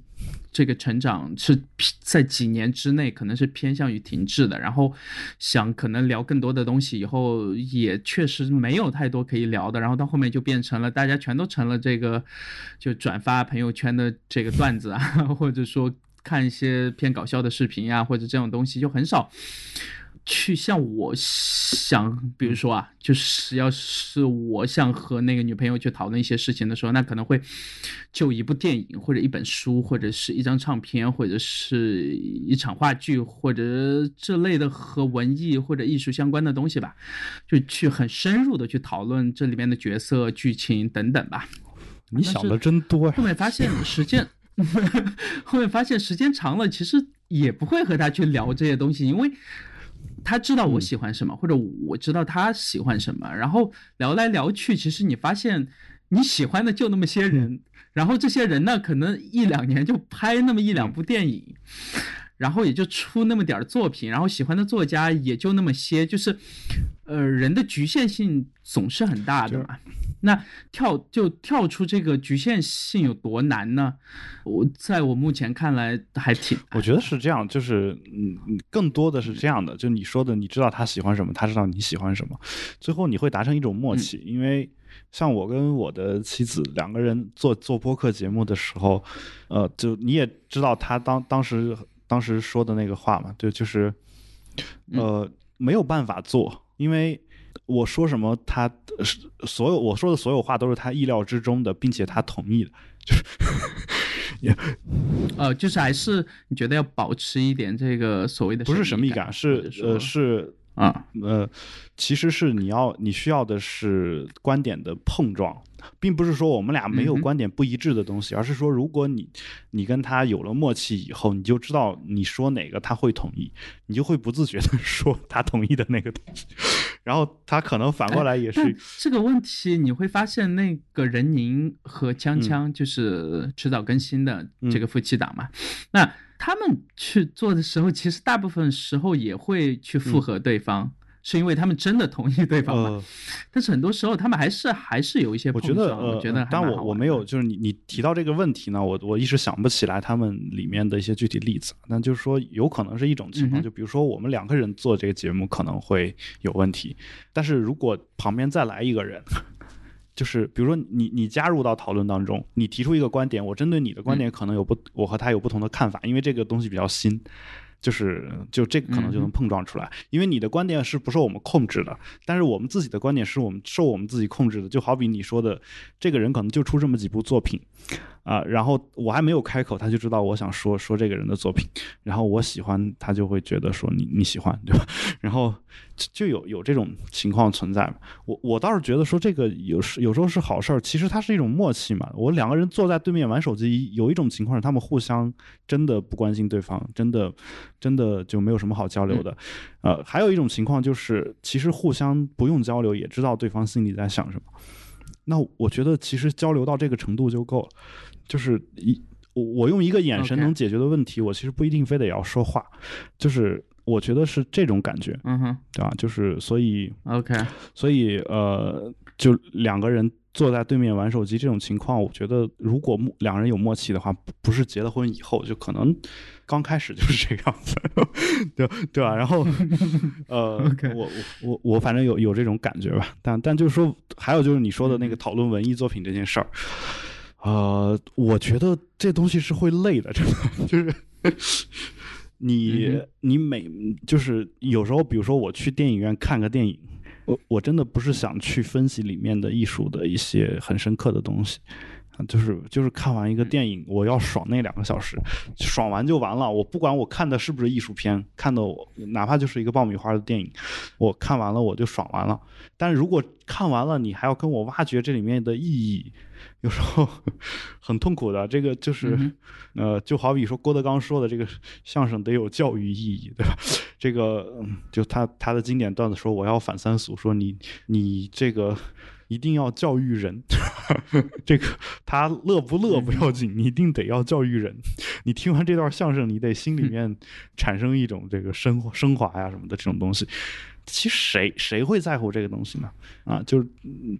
这个成长是在几年之内可能是偏向于停滞的，然后想可能聊更多的东西，以后也确实没有太多可以聊的，然后到后面就变成了大家全都成了这个就转发朋友圈的这个段子啊，或者说看一些偏搞笑的视频呀，或者这种东西就很少。去像我想，比如说啊，就是要是我想和那个女朋友去讨论一些事情的时候，那可能会就一部电影或者一本书，或者是一张唱片，或者是一场话剧，或者这类的和文艺或者艺术相关的东西吧，就去很深入的去讨论这里面的角色、剧情等等吧。你想的真多呀！后面发现时间，后面发现时间长了，其实也不会和他去聊这些东西，因为。他知道我喜欢什么，或者我知道他喜欢什么，然后聊来聊去，其实你发现你喜欢的就那么些人，然后这些人呢，可能一两年就拍那么一两部电影，然后也就出那么点儿作品，然后喜欢的作家也就那么些，就是，呃，人的局限性总是很大的嘛。那跳就跳出这个局限性有多难呢？我在我目前看来还挺……我觉得是这样，就是嗯，更多的是这样的，就你说的，你知道他喜欢什么，他知道你喜欢什么，最后你会达成一种默契。因为像我跟我的妻子两个人做做播客节目的时候，呃，就你也知道他当当时当时说的那个话嘛，对，就是呃没有办法做，因为。我说什么，他所有我说的所有话都是他意料之中的，并且他同意的，就是，呃，就是还是你觉得要保持一点这个所谓的不是神秘感，是呃是啊呃，其实是你要你需要的是观点的碰撞。并不是说我们俩没有观点不一致的东西，而是说，如果你你跟他有了默契以后，你就知道你说哪个他会同意，你就会不自觉的 说他同意的那个东西，然后他可能反过来也是这个问题。你会发现，那个任宁和锵锵就是迟早更新的这个夫妻档嘛，那他们去做的时候，其实大部分时候也会去附和对方。是因为他们真的同意对方吗？但是很多时候他们还是还是有一些。我觉得，我觉得，但我我没有，就是你你提到这个问题呢，我我一时想不起来他们里面的一些具体例子。那就是说，有可能是一种情况，就比如说我们两个人做这个节目可能会有问题，但是如果旁边再来一个人，就是比如说你你加入到讨论当中，你提出一个观点，我针对你的观点可能有不，我和他有不同的看法，因为这个东西比较新。就是就这个可能就能碰撞出来，因为你的观点是不受我们控制的，但是我们自己的观点是我们受我们自己控制的。就好比你说的，这个人可能就出这么几部作品。啊，然后我还没有开口，他就知道我想说说这个人的作品，然后我喜欢他就会觉得说你你喜欢对吧？然后就有有这种情况存在嘛。我我倒是觉得说这个有时有时候是好事儿，其实它是一种默契嘛。我两个人坐在对面玩手机，有一种情况是他们互相真的不关心对方，真的真的就没有什么好交流的。呃，还有一种情况就是其实互相不用交流也知道对方心里在想什么。那我觉得其实交流到这个程度就够了。就是一我我用一个眼神能解决的问题，我其实不一定非得要说话，就是我觉得是这种感觉，嗯哼，对吧？就是所以，OK，所以呃，就两个人坐在对面玩手机这种情况，我觉得如果两个人有默契的话，不是结了婚以后，就可能刚开始就是这个样子，对对吧？然后 呃，我我我我反正有有这种感觉吧，但但就是说，还有就是你说的那个讨论文艺作品这件事儿。呃，我觉得这东西是会累的，真的 就是你你每就是有时候，比如说我去电影院看个电影，我我真的不是想去分析里面的艺术的一些很深刻的东西就是就是看完一个电影，我要爽那两个小时，爽完就完了。我不管我看的是不是艺术片，看的我哪怕就是一个爆米花的电影，我看完了我就爽完了。但如果看完了你还要跟我挖掘这里面的意义，有时候很痛苦的。这个就是 呃，就好比说郭德纲说的这个相声得有教育意义，对吧？这个就他他的经典段子说我要反三俗，说你你这个。一定要教育人，这个他乐不乐不要紧，你一定得要教育人。你听完这段相声，你得心里面产生一种这个升升华呀什么的这种东西。其实谁谁会在乎这个东西呢？啊，就是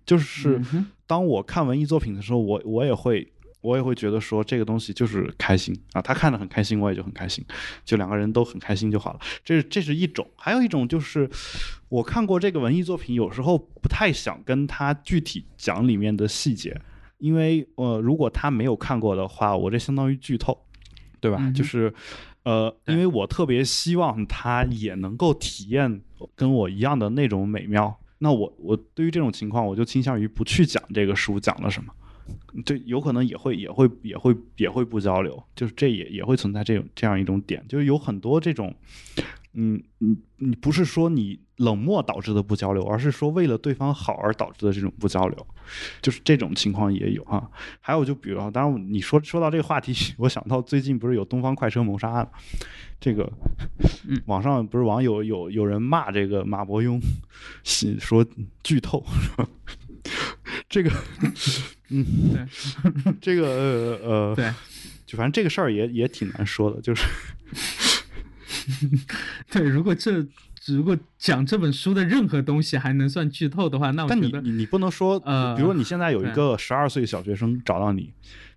就是当我看文艺作品的时候，我我也会。我也会觉得说这个东西就是开心啊，他看得很开心，我也就很开心，就两个人都很开心就好了。这这是一种，还有一种就是我看过这个文艺作品，有时候不太想跟他具体讲里面的细节，因为呃，如果他没有看过的话，我这相当于剧透，对吧？就是呃，因为我特别希望他也能够体验跟我一样的那种美妙，那我我对于这种情况，我就倾向于不去讲这个书讲了什么。对，有可能也会也会也会也会不交流，就是这也也会存在这种这样一种点，就是有很多这种，嗯，你你不是说你冷漠导致的不交流，而是说为了对方好而导致的这种不交流，就是这种情况也有哈。还有就比如，当然你说说到这个话题，我想到最近不是有东方快车谋杀案，这个，网上不是网友有有人骂这个马伯庸，说剧透。这个，嗯，对，这个呃呃，对，就反正这个事儿也也挺难说的，就是，对，如果这如果讲这本书的任何东西还能算剧透的话，那我但你你你不能说，呃，比如说你现在有一个十二岁小学生找到你，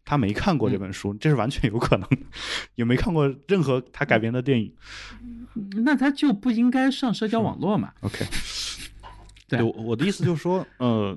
他没看过这本书，这是完全有可能，也没看过任何他改编的电影，那他就不应该上社交网络嘛？OK。对，我的意思就是说，呃，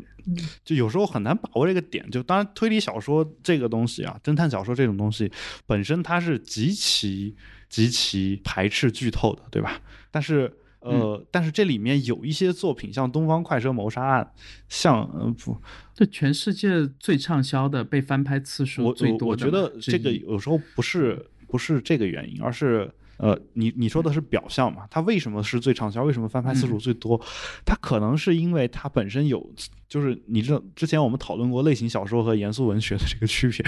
就有时候很难把握这个点。就当然，推理小说这个东西啊，侦探小说这种东西，本身它是极其极其排斥剧透的，对吧？但是，呃，但是这里面有一些作品，像《东方快车谋杀案》，像呃不，这全世界最畅销的、被翻拍次数最多的。我我觉得这个有时候不是不是这个原因，而是。呃，你你说的是表象嘛？它为什么是最畅销？为什么翻拍次数最多？它可能是因为它本身有，就是你知道，之前我们讨论过类型小说和严肃文学的这个区别，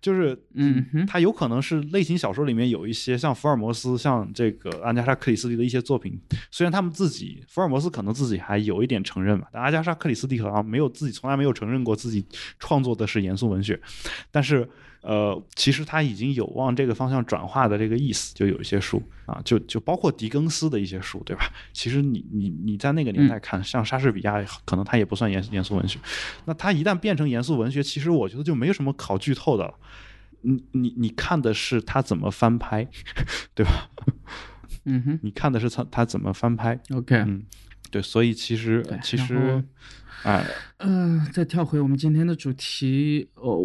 就是嗯，它有可能是类型小说里面有一些像福尔摩斯、像这个阿加莎·克里斯蒂的一些作品，虽然他们自己福尔摩斯可能自己还有一点承认嘛，但阿加莎·克里斯蒂好像没有自己从来没有承认过自己创作的是严肃文学，但是。呃，其实他已经有往这个方向转化的这个意思，就有一些书啊，就就包括狄更斯的一些书，对吧？其实你你你在那个年代看，像莎士比亚，可能他也不算严严肃文学。那他一旦变成严肃文学，其实我觉得就没有什么考剧透的了。你你你看的是他怎么翻拍，对吧？嗯哼，你看的是他他怎么翻拍。OK，嗯，对，所以其实其实。哎，嗯，再跳回我们今天的主题，哦，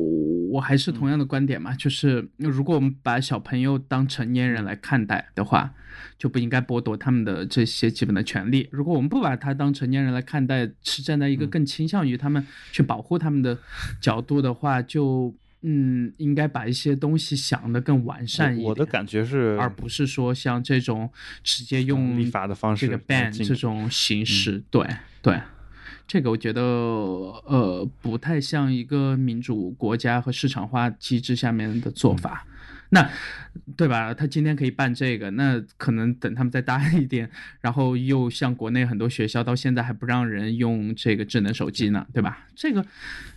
我还是同样的观点嘛，就是如果我们把小朋友当成年人来看待的话，就不应该剥夺他们的这些基本的权利。如果我们不把他当成年人来看待，是站在一个更倾向于他们去保护他们的角度的话，就嗯，应该把一些东西想得更完善一点。我的感觉是，而不是说像这种直接用立法的方式这个 ban 这种形式，对对。这个我觉得，呃，不太像一个民主国家和市场化机制下面的做法，那，对吧？他今天可以办这个，那可能等他们再大 一点，然后又像国内很多学校到现在还不让人用这个智能手机呢，对吧？这个，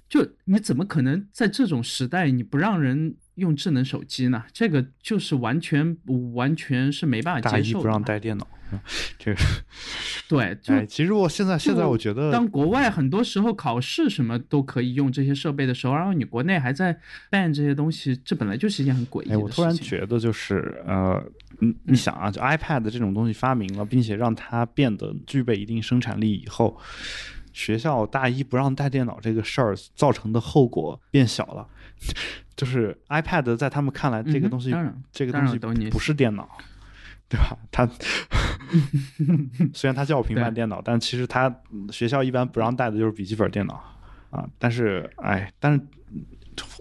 就你怎么可能在这种时代你不让人？用智能手机呢？这个就是完全完全是没办法接受。大一不让带电脑，这个 对。哎，其实我现在现在我觉得，当国外很多时候考试什么都可以用这些设备的时候，然后你国内还在 ban 这些东西，这本来就是一件很诡异的事情。我突然觉得就是呃，你你想啊，就 iPad 这种东西发明了，并且让它变得具备一定生产力以后，学校大一不让带电脑这个事儿造成的后果变小了。就是 iPad 在他们看来，这个东西，这个东西不是电脑，对吧？它 虽然它叫平板电脑，但其实它学校一般不让带的就是笔记本电脑啊。但是，哎，但是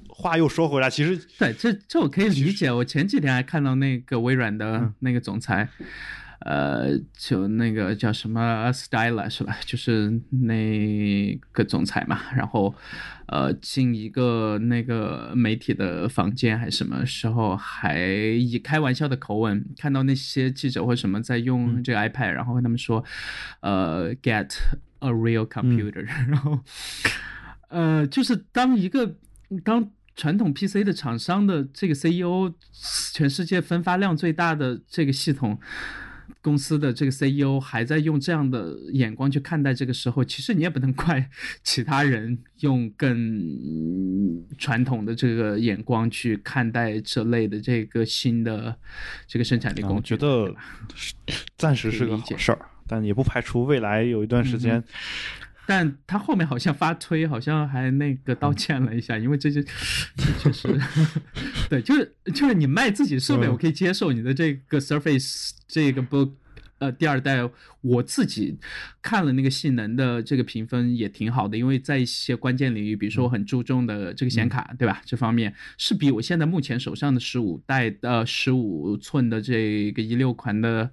话又说回来，其实对，这这我可以理解。我前几天还看到那个微软的那个总裁。呃，就那个叫什么 Styla 是吧？就是那个总裁嘛。然后，呃，进一个那个媒体的房间还是什么时候，还以开玩笑的口吻看到那些记者或什么在用这个 iPad，然后跟他们说，呃，get a real computer。然后，呃，就是当一个当传统 PC 的厂商的这个 CEO，全世界分发量最大的这个系统。公司的这个 CEO 还在用这样的眼光去看待这个时候，其实你也不能怪 其他人用更传统的这个眼光去看待这类的这个新的这个生产力工具。我觉得暂时是个好事儿，但也不排除未来有一段时间。但他后面好像发推，好像还那个道歉了一下，因为这就确实 对，就是就是你卖自己设备，我可以接受你的这个 Surface 这个不呃第二代，我自己看了那个性能的这个评分也挺好的，因为在一些关键领域，比如说我很注重的这个显卡，对吧？这方面是比我现在目前手上的十五代呃十五寸的这个一六款的。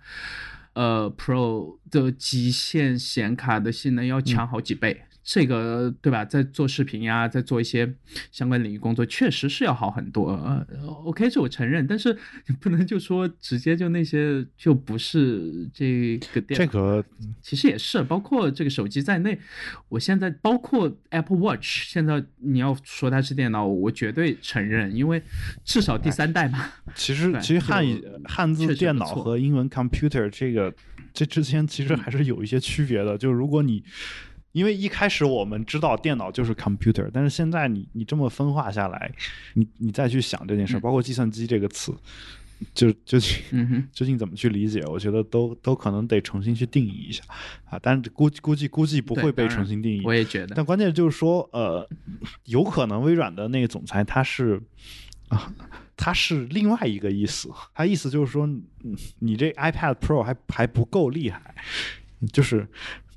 呃，Pro 的极限显卡的性能要强好几倍。这个对吧？在做视频呀，在做一些相关领域工作，确实是要好很多。OK，这我承认，但是你不能就说直接就那些就不是这个电。这个其实也是，包括这个手机在内，我现在包括 Apple Watch，现在你要说它是电脑，我绝对承认，因为至少第三代嘛。其实 其实汉语汉字电脑和英文 computer 这个这之间其实还是有一些区别的。就如果你因为一开始我们知道电脑就是 computer，但是现在你你这么分化下来，你你再去想这件事，包括计算机这个词，就就 究竟怎么去理解，我觉得都都可能得重新去定义一下啊。但是估估计估计不会被重新定义，我也觉得。但关键就是说，呃，有可能微软的那个总裁他是啊，他是另外一个意思，他意思就是说，你这 iPad Pro 还还不够厉害，就是。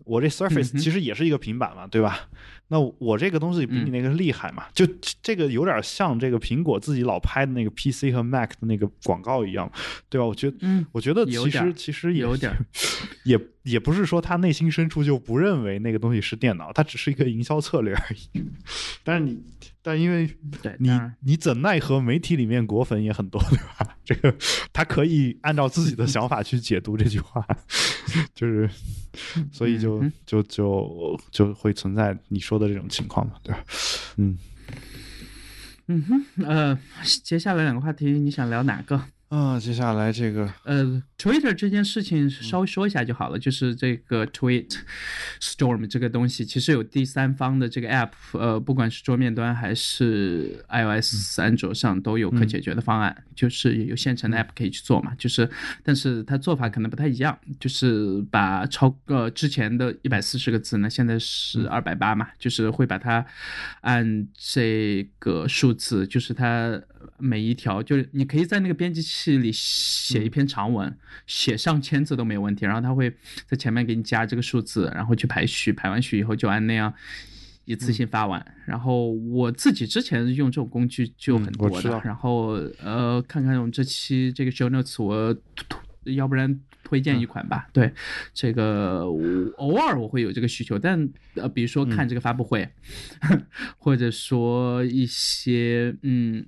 我这 Surface 其实也是一个平板嘛，对吧？那我这个东西比你那个厉害嘛？就这个有点像这个苹果自己老拍的那个 PC 和 Mac 的那个广告一样，对吧？我觉得，我觉得其实其实也有点，也也不是说他内心深处就不认为那个东西是电脑，它只是一个营销策略而已。但是你。但因为你你怎奈何媒体里面果粉也很多，对吧？这个他可以按照自己的想法去解读这句话，就是所以就就就就会存在你说的这种情况嘛，对吧？嗯嗯哼，呃，接下来两个话题你想聊哪个？啊，接下来这个呃，Twitter 这件事情稍微说一下就好了。就是这个 Tweet Storm 这个东西，其实有第三方的这个 App，呃，不管是桌面端还是 iOS、安卓上都有可解决的方案，就是有现成的 App 可以去做嘛。就是，但是它做法可能不太一样，就是把超呃之前的一百四十个字呢，现在是二百八嘛，就是会把它按这个数字，就是它。每一条就是你可以在那个编辑器里写一篇长文，写上千字都没有问题。然后他会在前面给你加这个数字，然后去排序，排完序以后就按那样一次性发完。然后我自己之前用这种工具就很多的。然后呃，看看我们这期这个 show notes，我要不然推荐一款吧。对，这个偶尔我会有这个需求，但呃，比如说看这个发布会，或者说一些嗯。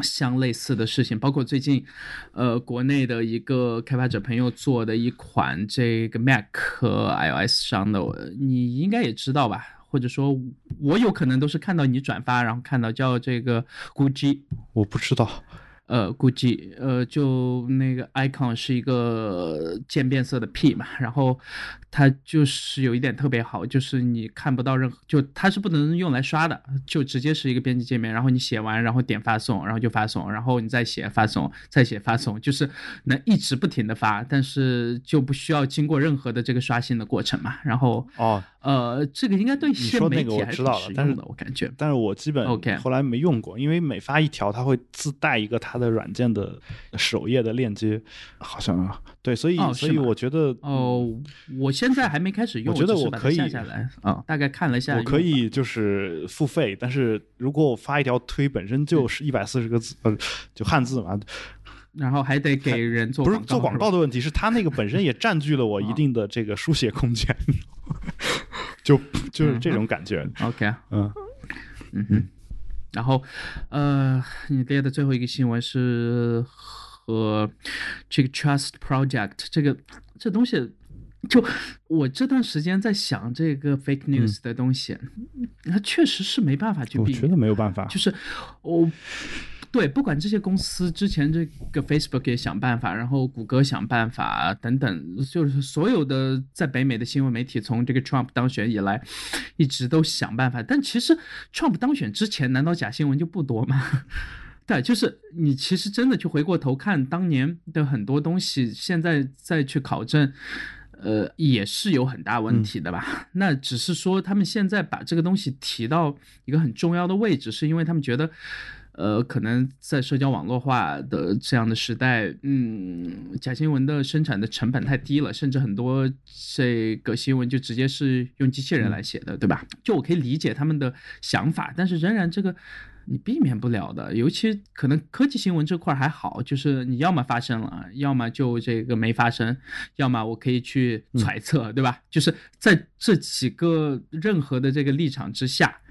相类似的事情，包括最近，呃，国内的一个开发者朋友做的一款这个 Mac 和 iOS 上的，你应该也知道吧？或者说，我有可能都是看到你转发，然后看到叫这个 Gucci，我不知道。呃，估计呃，就那个 icon 是一个渐变色的 P 嘛，然后它就是有一点特别好，就是你看不到任何，就它是不能用来刷的，就直接是一个编辑界面，然后你写完，然后点发送，然后就发送，然后你再写发送，再写发送，就是能一直不停的发，但是就不需要经过任何的这个刷新的过程嘛，然后哦。呃，这个应该对一些媒体道了，但是我感觉，但是我基本 OK 后来没用过，因为每发一条，它会自带一个它它的软件的首页的链接，好像啊，对，所以所以我觉得哦，我现在还没开始用，我觉得我可以下下来啊，大概看了一下，我可以就是付费，但是如果我发一条推本身就是一百四十个字，呃，就汉字嘛。然后还得给人做不是做广告。的问题，是他那个本身也占据了我一定的这个书写空间，就就是这种感觉。OK，嗯。嗯哼，然后呃，你列的最后一个新闻是和这个 Trust Project 这个这东西，就我这段时间在想这个 fake news 的东西，它确实是没办法去避免，我觉得没有办法，就是我。对，不管这些公司之前这个 Facebook 也想办法，然后谷歌想办法等等，就是所有的在北美的新闻媒体从这个 Trump 当选以来，一直都想办法。但其实 Trump 当选之前，难道假新闻就不多吗？对，就是你其实真的去回过头看当年的很多东西，现在再去考证，呃，也是有很大问题的吧？那只是说他们现在把这个东西提到一个很重要的位置，是因为他们觉得。呃，可能在社交网络化的这样的时代，嗯，假新闻的生产的成本太低了，甚至很多这个新闻就直接是用机器人来写的，对吧？就我可以理解他们的想法，但是仍然这个你避免不了的，尤其可能科技新闻这块还好，就是你要么发生了，要么就这个没发生，要么我可以去揣测，对吧？就是在这几个任何的这个立场之下。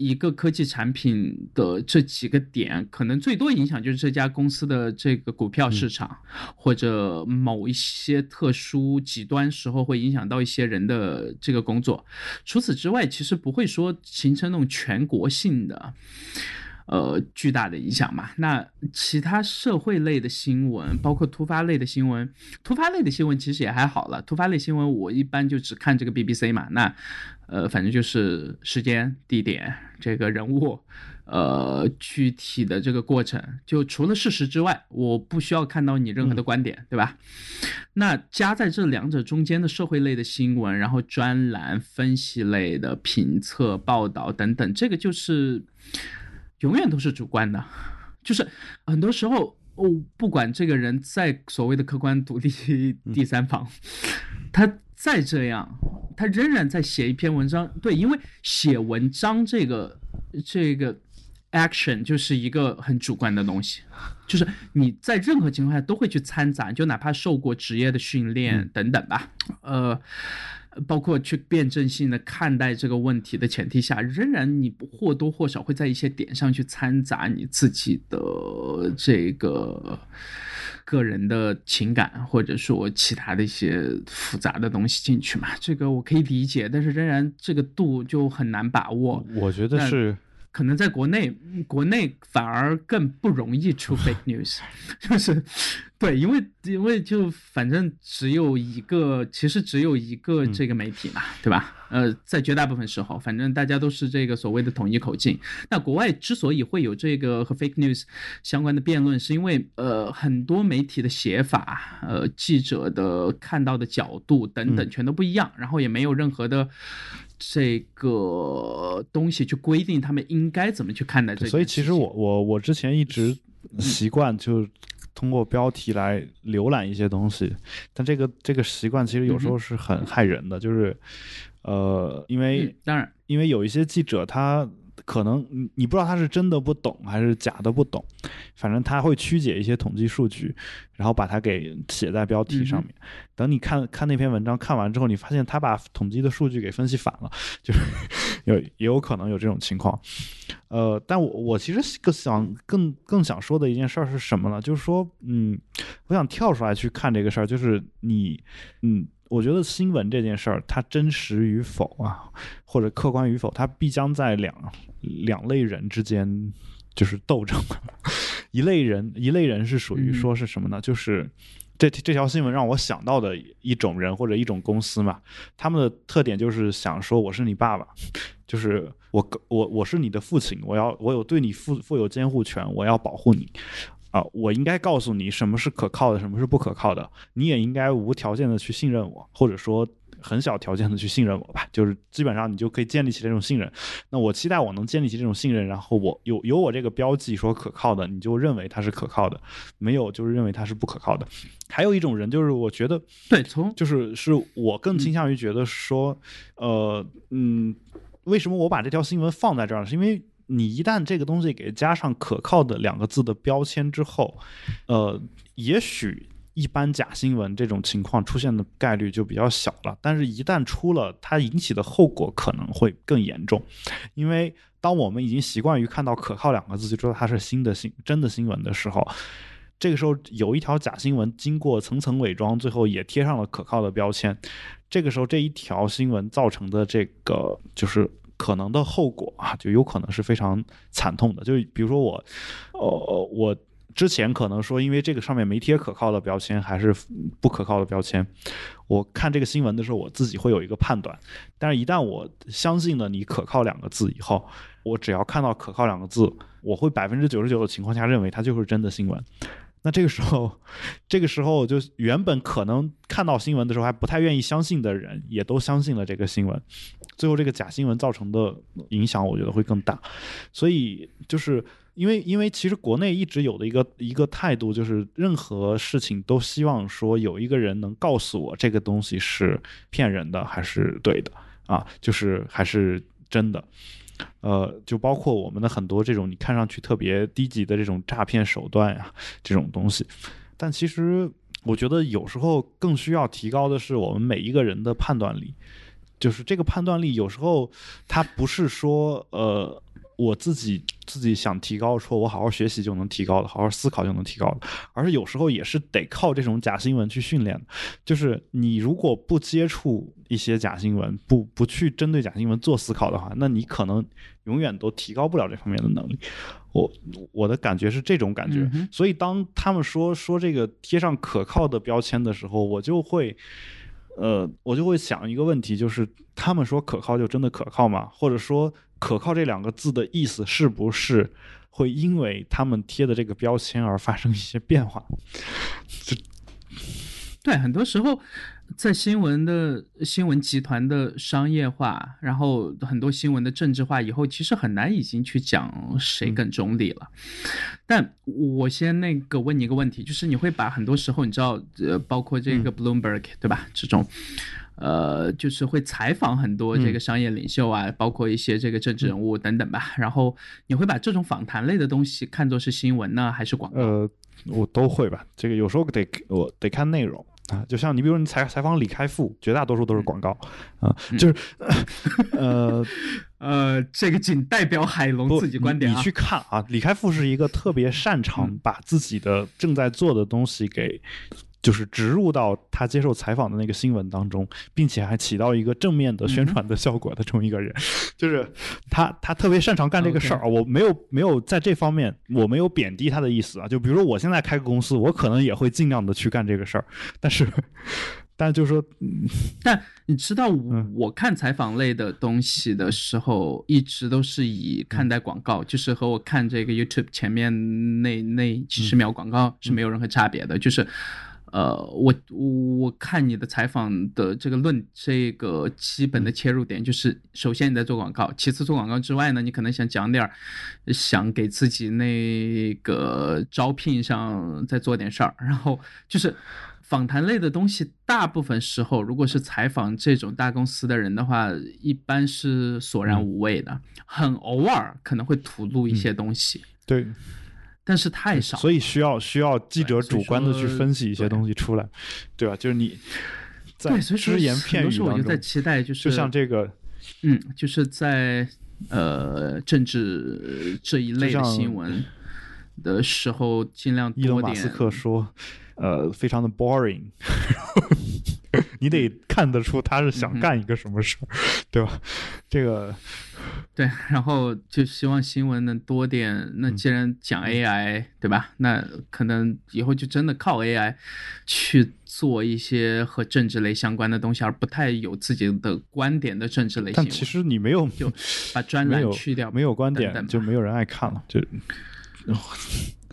一个科技产品的这几个点，可能最多影响就是这家公司的这个股票市场，或者某一些特殊极端时候会影响到一些人的这个工作。除此之外，其实不会说形成那种全国性的。呃，巨大的影响嘛。那其他社会类的新闻，包括突发类的新闻，突发类的新闻其实也还好了。突发类新闻我一般就只看这个 BBC 嘛。那呃，反正就是时间、地点、这个人物，呃，具体的这个过程，就除了事实之外，我不需要看到你任何的观点，对吧？那加在这两者中间的社会类的新闻，然后专栏、分析类的评测、报道等等，这个就是。永远都是主观的，就是很多时候，哦，不管这个人在所谓的客观独立第三方，他再这样，他仍然在写一篇文章。对，因为写文章这个这个 action 就是一个很主观的东西，就是你在任何情况下都会去掺杂，就哪怕受过职业的训练等等吧，呃。包括去辩证性的看待这个问题的前提下，仍然你或多或少会在一些点上去掺杂你自己的这个个人的情感，或者说其他的一些复杂的东西进去嘛？这个我可以理解，但是仍然这个度就很难把握。我觉得是。可能在国内，国内反而更不容易出 fake news，就是，对，因为因为就反正只有一个，其实只有一个这个媒体嘛，对吧？呃，在绝大部分时候，反正大家都是这个所谓的统一口径。那国外之所以会有这个和 fake news 相关的辩论，是因为呃很多媒体的写法，呃记者的看到的角度等等全都不一样，然后也没有任何的。这个东西去规定他们应该怎么去看待这个，所以其实我我我之前一直习惯就通过标题来浏览一些东西，但这个这个习惯其实有时候是很害人的，就是呃，因为当然，因为有一些记者他。可能你你不知道他是真的不懂还是假的不懂，反正他会曲解一些统计数据，然后把它给写在标题上面。等你看看那篇文章看完之后，你发现他把统计的数据给分析反了，就是有也有可能有这种情况。呃，但我我其实更想更更想说的一件事儿是什么呢？就是说，嗯，我想跳出来去看这个事儿，就是你，嗯。我觉得新闻这件事儿，它真实与否啊，或者客观与否，它必将在两两类人之间就是斗争。一类人，一类人是属于说是什么呢？就是这这条新闻让我想到的一种人或者一种公司嘛，他们的特点就是想说我是你爸爸，就是我我我是你的父亲，我要我有对你负负有监护权，我要保护你。啊，我应该告诉你什么是可靠的，什么是不可靠的。你也应该无条件的去信任我，或者说很小条件的去信任我吧，就是基本上你就可以建立起这种信任。那我期待我能建立起这种信任，然后我有有我这个标记说可靠的，你就认为它是可靠的；没有就是认为它是不可靠的。还有一种人就是我觉得对，从就是是我更倾向于觉得说，呃嗯，为什么我把这条新闻放在这儿？是因为你一旦这个东西给加上可靠的两个字的标签之后，呃，也许。一般假新闻这种情况出现的概率就比较小了，但是，一旦出了，它引起的后果可能会更严重。因为当我们已经习惯于看到“可靠”两个字就知道它是新的新真的新闻的时候，这个时候有一条假新闻经过层层伪装，最后也贴上了可靠的标签，这个时候这一条新闻造成的这个就是可能的后果啊，就有可能是非常惨痛的。就比如说我，呃，我。之前可能说，因为这个上面没贴可靠的标签，还是不可靠的标签。我看这个新闻的时候，我自己会有一个判断。但是，一旦我相信了你“可靠”两个字以后，我只要看到“可靠”两个字，我会百分之九十九的情况下认为它就是真的新闻。那这个时候，这个时候就原本可能看到新闻的时候还不太愿意相信的人，也都相信了这个新闻。最后，这个假新闻造成的影响，我觉得会更大。所以，就是。因为，因为其实国内一直有的一个一个态度，就是任何事情都希望说有一个人能告诉我这个东西是骗人的还是对的啊，就是还是真的。呃，就包括我们的很多这种你看上去特别低级的这种诈骗手段呀，这种东西。但其实我觉得有时候更需要提高的是我们每一个人的判断力，就是这个判断力有时候它不是说呃。我自己自己想提高，说我好好学习就能提高的，好好思考就能提高的，而是有时候也是得靠这种假新闻去训练的。就是你如果不接触一些假新闻，不不去针对假新闻做思考的话，那你可能永远都提高不了这方面的能力。我我的感觉是这种感觉，所以当他们说说这个贴上可靠的标签的时候，我就会，呃，我就会想一个问题，就是他们说可靠就真的可靠吗？或者说？可靠这两个字的意思是不是会因为他们贴的这个标签而发生一些变化？对，很多时候在新闻的新闻集团的商业化，然后很多新闻的政治化以后，其实很难已经去讲谁更中立了。但我先那个问你一个问题，就是你会把很多时候你知道，呃，包括这个 Bloomberg 对吧？这种。呃，就是会采访很多这个商业领袖啊，包括一些这个政治人物等等吧。然后你会把这种访谈类的东西看作是新闻呢，还是广告？呃，我都会吧。这个有时候得我得看内容啊。就像你比如你采采访李开复，绝大多数都是广告啊。就是 呃 呃，这个仅代表海龙自己观点。你去看啊，李开复是一个特别擅长把自己的正在做的东西给。就是植入到他接受采访的那个新闻当中，并且还起到一个正面的宣传的效果的这么一个人，就是他，他特别擅长干这个事儿。我没有没有在这方面，我没有贬低他的意思啊。就比如说我现在开个公司，我可能也会尽量的去干这个事儿，但是，但就是说，但你知道，我看采访类的东西的时候，一直都是以看待广告，就是和我看这个 YouTube 前面那那几十秒广告是没有任何差别的，就是。呃，我我看你的采访的这个论，这个基本的切入点就是，首先你在做广告，其次做广告之外呢，你可能想讲点儿，想给自己那个招聘上再做点事儿，然后就是访谈类的东西，大部分时候如果是采访这种大公司的人的话，一般是索然无味的，很偶尔可能会吐露一些东西。对。但是太少，所以需要需要记者主观的去分析一些东西出来，对吧？就是你在只言片语当中，我就在期待，就是就像这个，嗯，就是在呃政治这一类的新闻的时候，尽量多点。伊隆马斯克说，呃，非常的 boring。你得看得出他是想干一个什么事儿，对吧？这个，对，然后就希望新闻能多点。那既然讲 AI，对吧？那可能以后就真的靠 AI 去做一些和政治类相关的东西，而不太有自己的观点的政治类。但其实你没有就把专栏去掉，没有观点就没有人爱看了，就。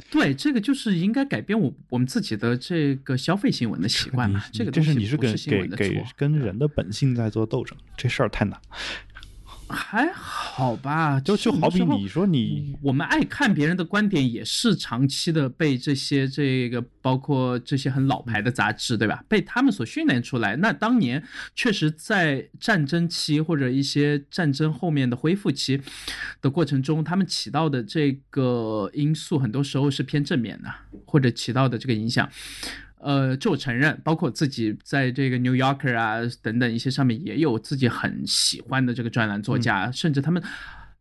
对，这个就是应该改变我我们自己的这个消费新闻的习惯嘛。这个这是你是跟给给跟对人的本性在做斗争，这事儿太难。还好吧，就就好比你说你，我们爱看别人的观点，也是长期的被这些这个包括这些很老牌的杂志，对吧？被他们所训练出来。那当年确实在战争期或者一些战争后面的恢复期的过程中，他们起到的这个因素，很多时候是偏正面的，或者起到的这个影响。呃，这我承认，包括自己在这个 New Yorker 啊等等一些上面也有自己很喜欢的这个专栏作家，甚至他们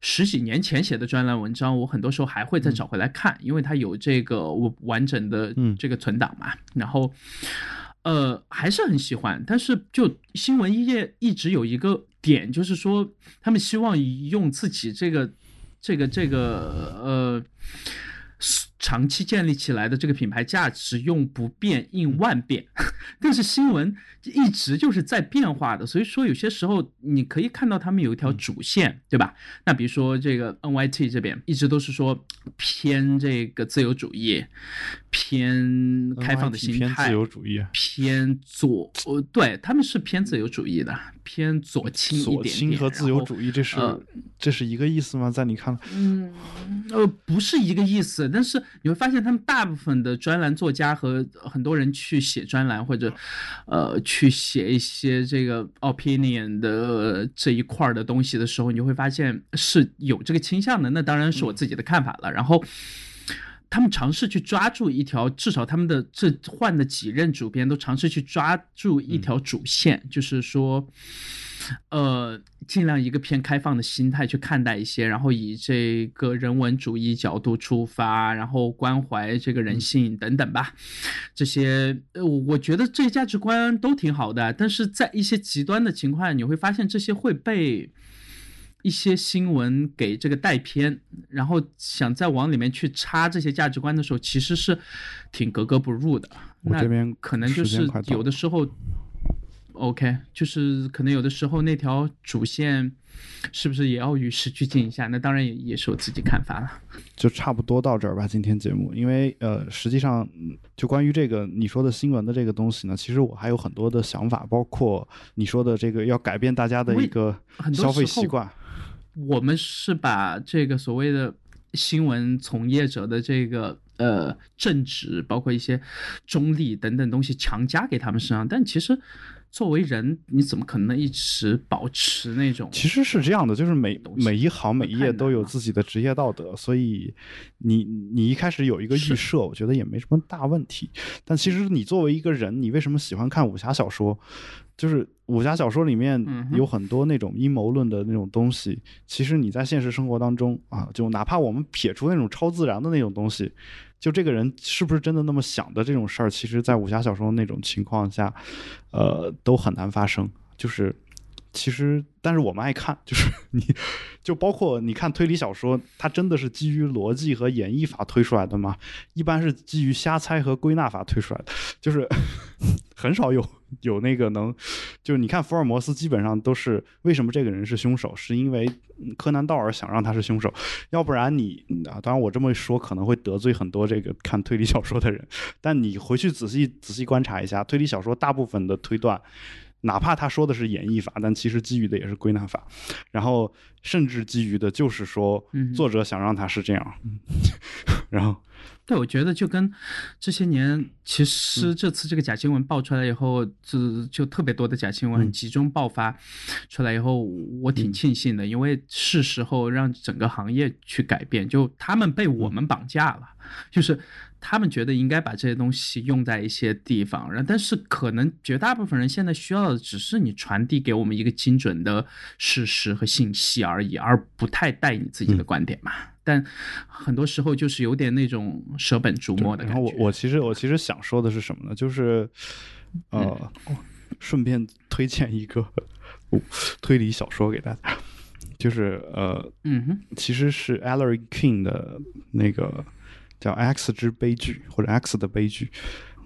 十几年前写的专栏文章，我很多时候还会再找回来看，因为它有这个完整的这个存档嘛。然后，呃，还是很喜欢。但是就新闻业一直有一个点，就是说他们希望用自己这个这个这个呃。长期建立起来的这个品牌价值用不变应万变，但是新闻一直就是在变化的，所以说有些时候你可以看到他们有一条主线，对吧？那比如说这个 NYT 这边一直都是说偏这个自由主义，偏开放的心态，偏自由主义，偏左，呃，对他们是偏自由主义的，偏左倾一点点。左倾和自由主义这是这是一个意思吗？在你看来，嗯，呃，不是一个意思，但是。你会发现，他们大部分的专栏作家和很多人去写专栏，或者，呃，去写一些这个 opinion 的这一块的东西的时候，你会发现是有这个倾向的。那当然是我自己的看法了。然后，他们尝试去抓住一条，至少他们的这换的几任主编都尝试去抓住一条主线，就是说。呃，尽量一个偏开放的心态去看待一些，然后以这个人文主义角度出发，然后关怀这个人性等等吧。这些呃，我觉得这些价值观都挺好的，但是在一些极端的情况，你会发现这些会被一些新闻给这个带偏，然后想再往里面去插这些价值观的时候，其实是挺格格不入的。那这边可能就是有的时候。OK，就是可能有的时候那条主线是不是也要与时俱进一下？那当然也也是我自己看法了。就差不多到这儿吧，今天节目，因为呃，实际上就关于这个你说的新闻的这个东西呢，其实我还有很多的想法，包括你说的这个要改变大家的一个消费习惯。我们是把这个所谓的新闻从业者的这个呃正直，包括一些中立等等东西强加给他们身上，但其实。作为人，你怎么可能一直保持那种？其实是这样的，就是每每一行每一页都有自己的职业道德，所以你你一开始有一个预设，我觉得也没什么大问题。但其实你作为一个人，你为什么喜欢看武侠小说？就是武侠小说里面有很多那种阴谋论的那种东西，其实你在现实生活当中啊，就哪怕我们撇除那种超自然的那种东西。就这个人是不是真的那么想的这种事儿，其实，在武侠小说那种情况下，呃，都很难发生。就是，其实，但是我们爱看，就是 你，就包括你看推理小说，它真的是基于逻辑和演绎法推出来的吗？一般是基于瞎猜和归纳法推出来的，就是 很少有。有那个能，就是你看福尔摩斯基本上都是为什么这个人是凶手，是因为柯南道尔想让他是凶手，要不然你啊，当然我这么说可能会得罪很多这个看推理小说的人，但你回去仔细仔细观察一下，推理小说大部分的推断，哪怕他说的是演绎法，但其实基于的也是归纳法，然后甚至基于的就是说作者想让他是这样，然后。对，我觉得就跟这些年，其实这次这个假新闻爆出来以后，就就特别多的假新闻很集中爆发出来以后，我挺庆幸的，因为是时候让整个行业去改变。就他们被我们绑架了，就是他们觉得应该把这些东西用在一些地方，然后但是可能绝大部分人现在需要的只是你传递给我们一个精准的事实和信息而已，而不太带你自己的观点嘛。但很多时候就是有点那种舍本逐末的感觉。然后我我其实我其实想说的是什么呢？就是呃，顺便推荐一个推理小说给大家，就是呃，嗯哼，其实是 Ellery King 的那个叫《X 之悲剧》或者《X 的悲剧》，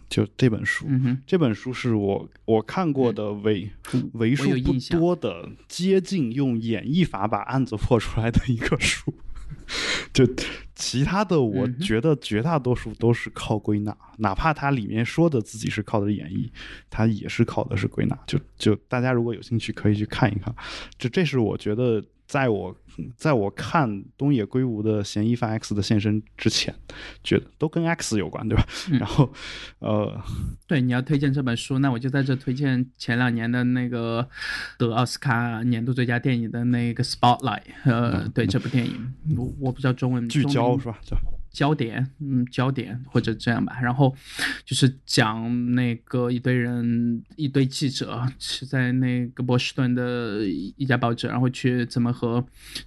就这本书。嗯这本书是我我看过的为为数不多的接近用演绎法把案子破出来的一个书。就其他的，我觉得绝大多数都是靠归纳，哪怕它里面说的自己是靠的演绎，它也是靠的是归纳。就就大家如果有兴趣，可以去看一看。这这是我觉得。在我在我看东野圭吾的《嫌疑犯 X 的现身》之前，觉得都跟 X 有关，对吧？然后，呃，对，你要推荐这本书，那我就在这推荐前两年的那个得奥斯卡年度最佳电影的那个《Spotlight》。呃，对这部电影，我我不知道中文聚焦是吧？焦点，嗯，焦点或者这样吧，然后就是讲那个一堆人，一堆记者是在那个波士顿的一家报纸，然后去怎么和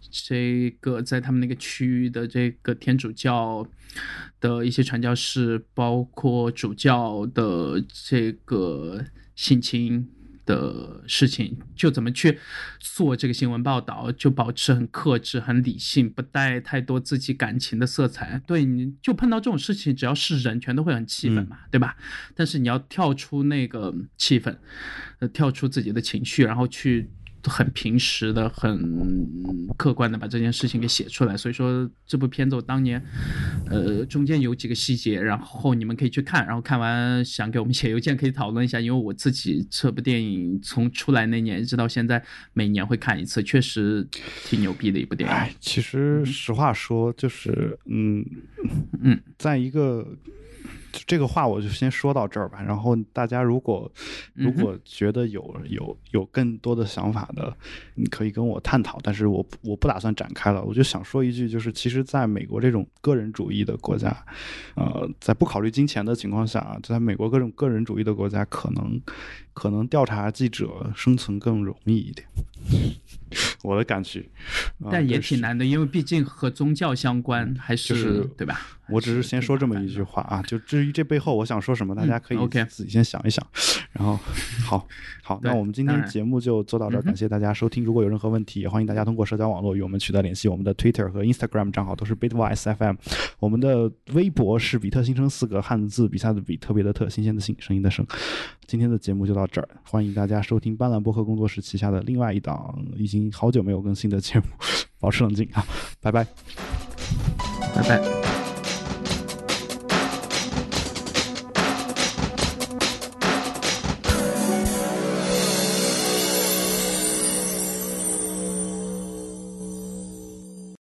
这个在他们那个区域的这个天主教的一些传教士，包括主教的这个性侵。的事情就怎么去做这个新闻报道，就保持很克制、很理性，不带太多自己感情的色彩。对，你就碰到这种事情，只要是人，全都会很气愤嘛，对吧？但是你要跳出那个气氛，呃，跳出自己的情绪，然后去。很平实的、很客观的把这件事情给写出来，所以说这部片子我当年，呃，中间有几个细节，然后你们可以去看，然后看完想给我们写邮件可以讨论一下，因为我自己这部电影从出来那年一直到现在，每年会看一次，确实挺牛逼的一部电影。哎，其实实话说，就是嗯嗯，在一个。这个话我就先说到这儿吧。然后大家如果如果觉得有有有更多的想法的，你可以跟我探讨。但是我我不打算展开了。我就想说一句，就是其实在美国这种个人主义的国家，呃，在不考虑金钱的情况下，在美国各种个人主义的国家，可能可能调查记者生存更容易一点。我的感觉，但也挺难的，因为毕竟和宗教相关，还是对吧？我只是先说这么一句话啊，就至于这背后我想说什么，大家可以自己先想一想。然后，好，好，那我们今天节目就做到这儿，感谢大家收听。如果有任何问题，也欢迎大家通过社交网络与我们取得联系。我们的 Twitter 和 Instagram 账号都是 Bitwise FM，我们的微博是比特新生四个汉字比赛的比特别的特新鲜的新声音的声。今天的节目就到这儿，欢迎大家收听斑斓播客工作室旗下的另外一档已经好久没有更新的节目，保持冷静啊，拜拜，拜拜。